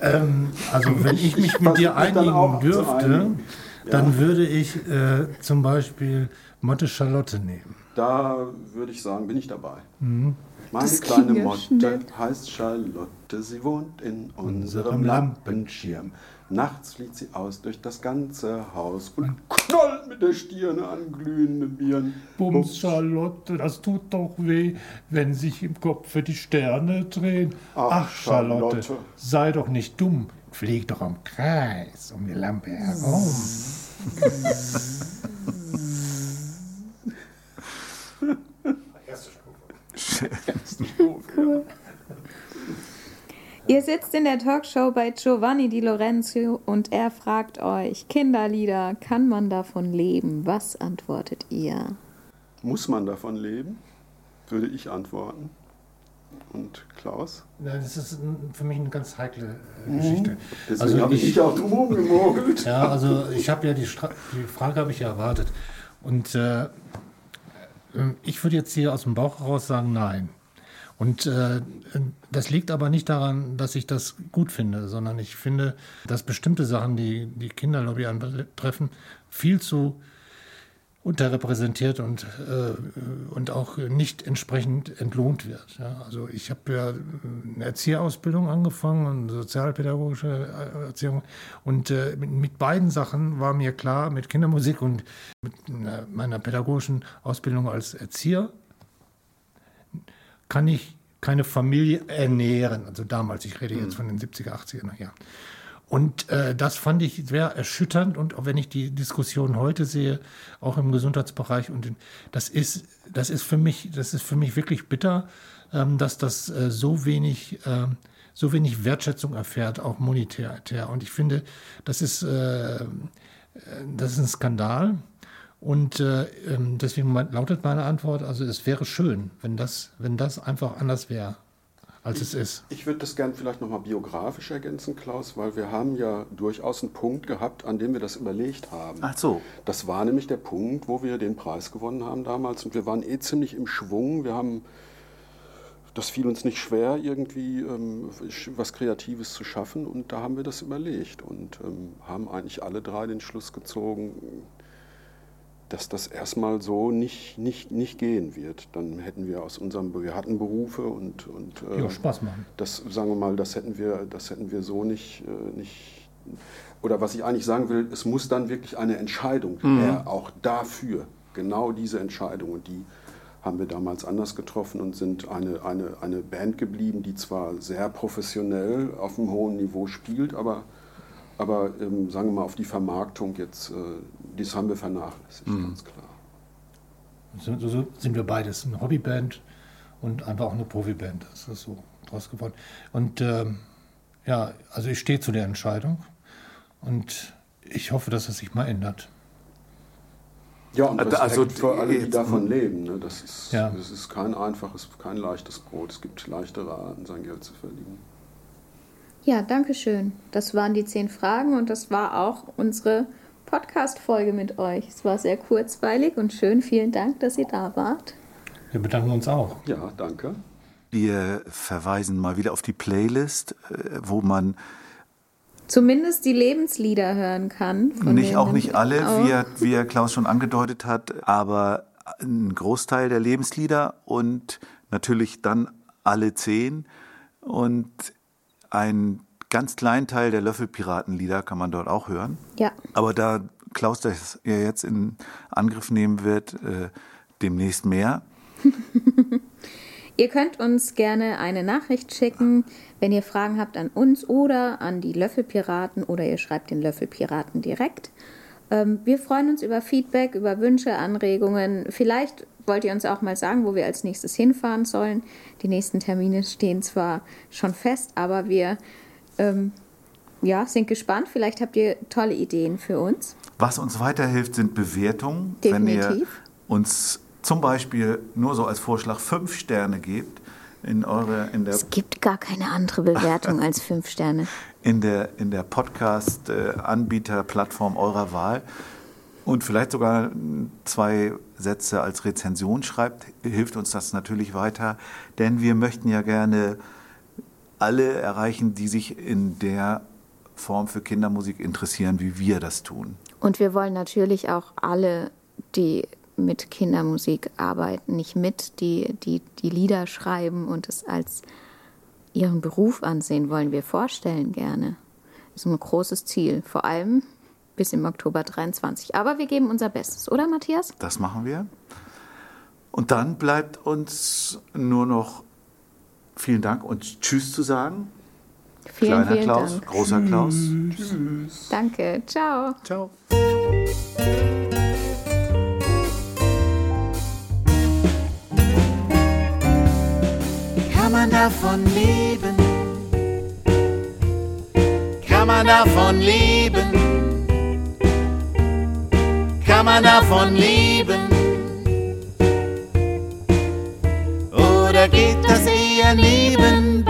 Ähm, also wenn ich mich Ich mit dir einigen dürfte, einigen. dann würde ich äh, zum Beispiel Motte Charlotte nehmen. Da würde ich sagen, bin ich dabei. Mhm. Meine Das kleine Motte schnell. heißt Charlotte, sie wohnt in unserem Lampenschirm. Nachts flieht sie aus durch das ganze Haus und knallt mit der Stirne an glühende Birnen. Bums, Charlotte, das tut doch weh, wenn sich im Kopfe die Sterne drehen. Ach, Charlotte, Charlotte. sei doch nicht dumm. Flieg doch im Kreis um die Lampe herum. Ihr sitzt in der Talkshow bei Giovanni Di Lorenzo und er fragt euch, Kinderlieder, kann man davon leben? Was antwortet ihr? Muss man davon leben? Würde ich antworten. Und Klaus? Ja, das ist für mich eine ganz heikle äh, Mhm. Geschichte. Deswegen habe ich mich auch drum gemogelt. Ja, also ich habe ja die, Stra die Frage habe ich ja erwartet. Und äh, ich würde jetzt hier aus dem Bauch heraus sagen, nein. Und äh, das liegt aber nicht daran, dass ich das gut finde, sondern ich finde, dass bestimmte Sachen, die die Kinderlobby antreffen, viel zu unterrepräsentiert und, äh, und auch nicht entsprechend entlohnt wird. Ja, also ich habe ja eine Erzieherausbildung angefangen und sozialpädagogische äh, Erziehung und äh, mit, mit beiden Sachen war mir klar, mit Kindermusik und mit meiner pädagogischen Ausbildung als Erzieher kann ich keine Familie ernähren. Also damals, ich rede jetzt von den 70er, 80er Jahren. Und äh, das fand ich sehr erschütternd und auch wenn ich die Diskussion heute sehe, auch im Gesundheitsbereich und in, das ist das ist für mich das ist für mich wirklich bitter, ähm, dass das äh, so wenig ähm, so wenig Wertschätzung erfährt, auch monetär. Und ich finde, das ist äh, äh, das ist ein Skandal. Und äh, ähm, deswegen lautet meine Antwort: Also es wäre schön, wenn das wenn das einfach anders wäre, als es ist. Ich würde das gerne vielleicht nochmal biografisch ergänzen, Klaus, weil wir haben ja durchaus einen Punkt gehabt, an dem wir das überlegt haben. Ach so. Das war nämlich der Punkt, wo wir den Preis gewonnen haben damals und wir waren eh ziemlich im Schwung. Wir haben, das fiel uns nicht schwer, irgendwie ähm, was Kreatives zu schaffen und da haben wir das überlegt und ähm, haben eigentlich alle drei den Schluss gezogen, dass das erstmal so nicht, nicht, nicht gehen wird. Dann hätten wir aus unserem, wir hatten Berufe und, und äh, Ja, Spaß machen. das, sagen wir mal, das hätten wir, das hätten wir so nicht, äh, nicht. Oder was ich eigentlich sagen will, es muss dann wirklich eine Entscheidung Mhm. her, auch dafür, genau diese Entscheidung. Und die haben wir damals anders getroffen und sind eine, eine, eine Band geblieben, die zwar sehr professionell auf einem hohen Niveau spielt, aber, aber ähm, sagen wir mal, auf die Vermarktung jetzt, äh, das haben wir vernachlässigt, Mhm. ganz klar. So, so- sind wir beides, eine Hobbyband und einfach auch eine Profiband. Das ist so draus geworden. Und ähm, ja, also ich stehe zu der Entscheidung und ich hoffe, dass es sich mal ändert. Ja, und Respekt Also, für alle, die davon leben. Ne? Das, ist, Ja. das ist kein einfaches, kein leichtes Brot. Es gibt leichtere Arten, sein Geld zu verdienen. Ja, danke schön. Das waren die zehn Fragen und das war auch unsere Podcast-Folge mit euch. Es war sehr kurzweilig und schön. Vielen Dank, dass ihr da wart. Wir bedanken uns auch. Ja, danke. Wir verweisen mal wieder auf die Playlist, äh, wo man Zumindest die Lebenslieder hören kann. von nicht auch nicht alle, auch- wie, er, wie er Klaus schon angedeutet hat, aber ein Großteil der Lebenslieder und natürlich dann alle zehn und ein ganz kleinen Teil der Löffelpiratenlieder kann man dort auch hören. Ja. Aber da Klaus das ja jetzt in Angriff nehmen wird, äh, demnächst mehr. Ihr könnt uns gerne eine Nachricht schicken, wenn ihr Fragen habt an uns oder an die Löffelpiraten oder ihr schreibt den Löffelpiraten direkt. Ähm, wir freuen uns über Feedback, über Wünsche, Anregungen. Vielleicht wollt ihr uns auch mal sagen, wo wir als nächstes hinfahren sollen. Die nächsten Termine stehen zwar schon fest, aber wir ähm, ja, sind gespannt. Vielleicht habt ihr tolle Ideen für uns. Was uns weiterhilft, sind Bewertungen. Wenn ihr Definitiv. uns zum Beispiel nur so als Vorschlag fünf Sterne gebt in eure in der Es gibt gar keine andere Bewertung als fünf Sterne. in der in der Podcast äh, Anbieter Plattform eurer Wahl und vielleicht sogar zwei Sätze als Rezension schreibt, hilft uns das natürlich weiter, denn wir möchten ja gerne alle erreichen, die sich in der Form für Kindermusik interessieren, wie wir das tun. Und wir wollen natürlich auch alle, die mit Kindermusik arbeiten, nicht mit, die, die die Lieder schreiben und es als ihren Beruf ansehen, wollen wir vorstellen gerne. ist ein großes Ziel, vor allem bis im Oktober 23. Aber wir geben unser Bestes, oder Matthias? Das machen wir. Und dann bleibt uns nur noch vielen Dank und Tschüss zu sagen. Vielen, Kleiner vielen Klaus, Dank. großer Klaus. Danke, ciao. Ciao. Kann man davon leben? Kann man davon leben? Kann man davon leben? geht das eher lieben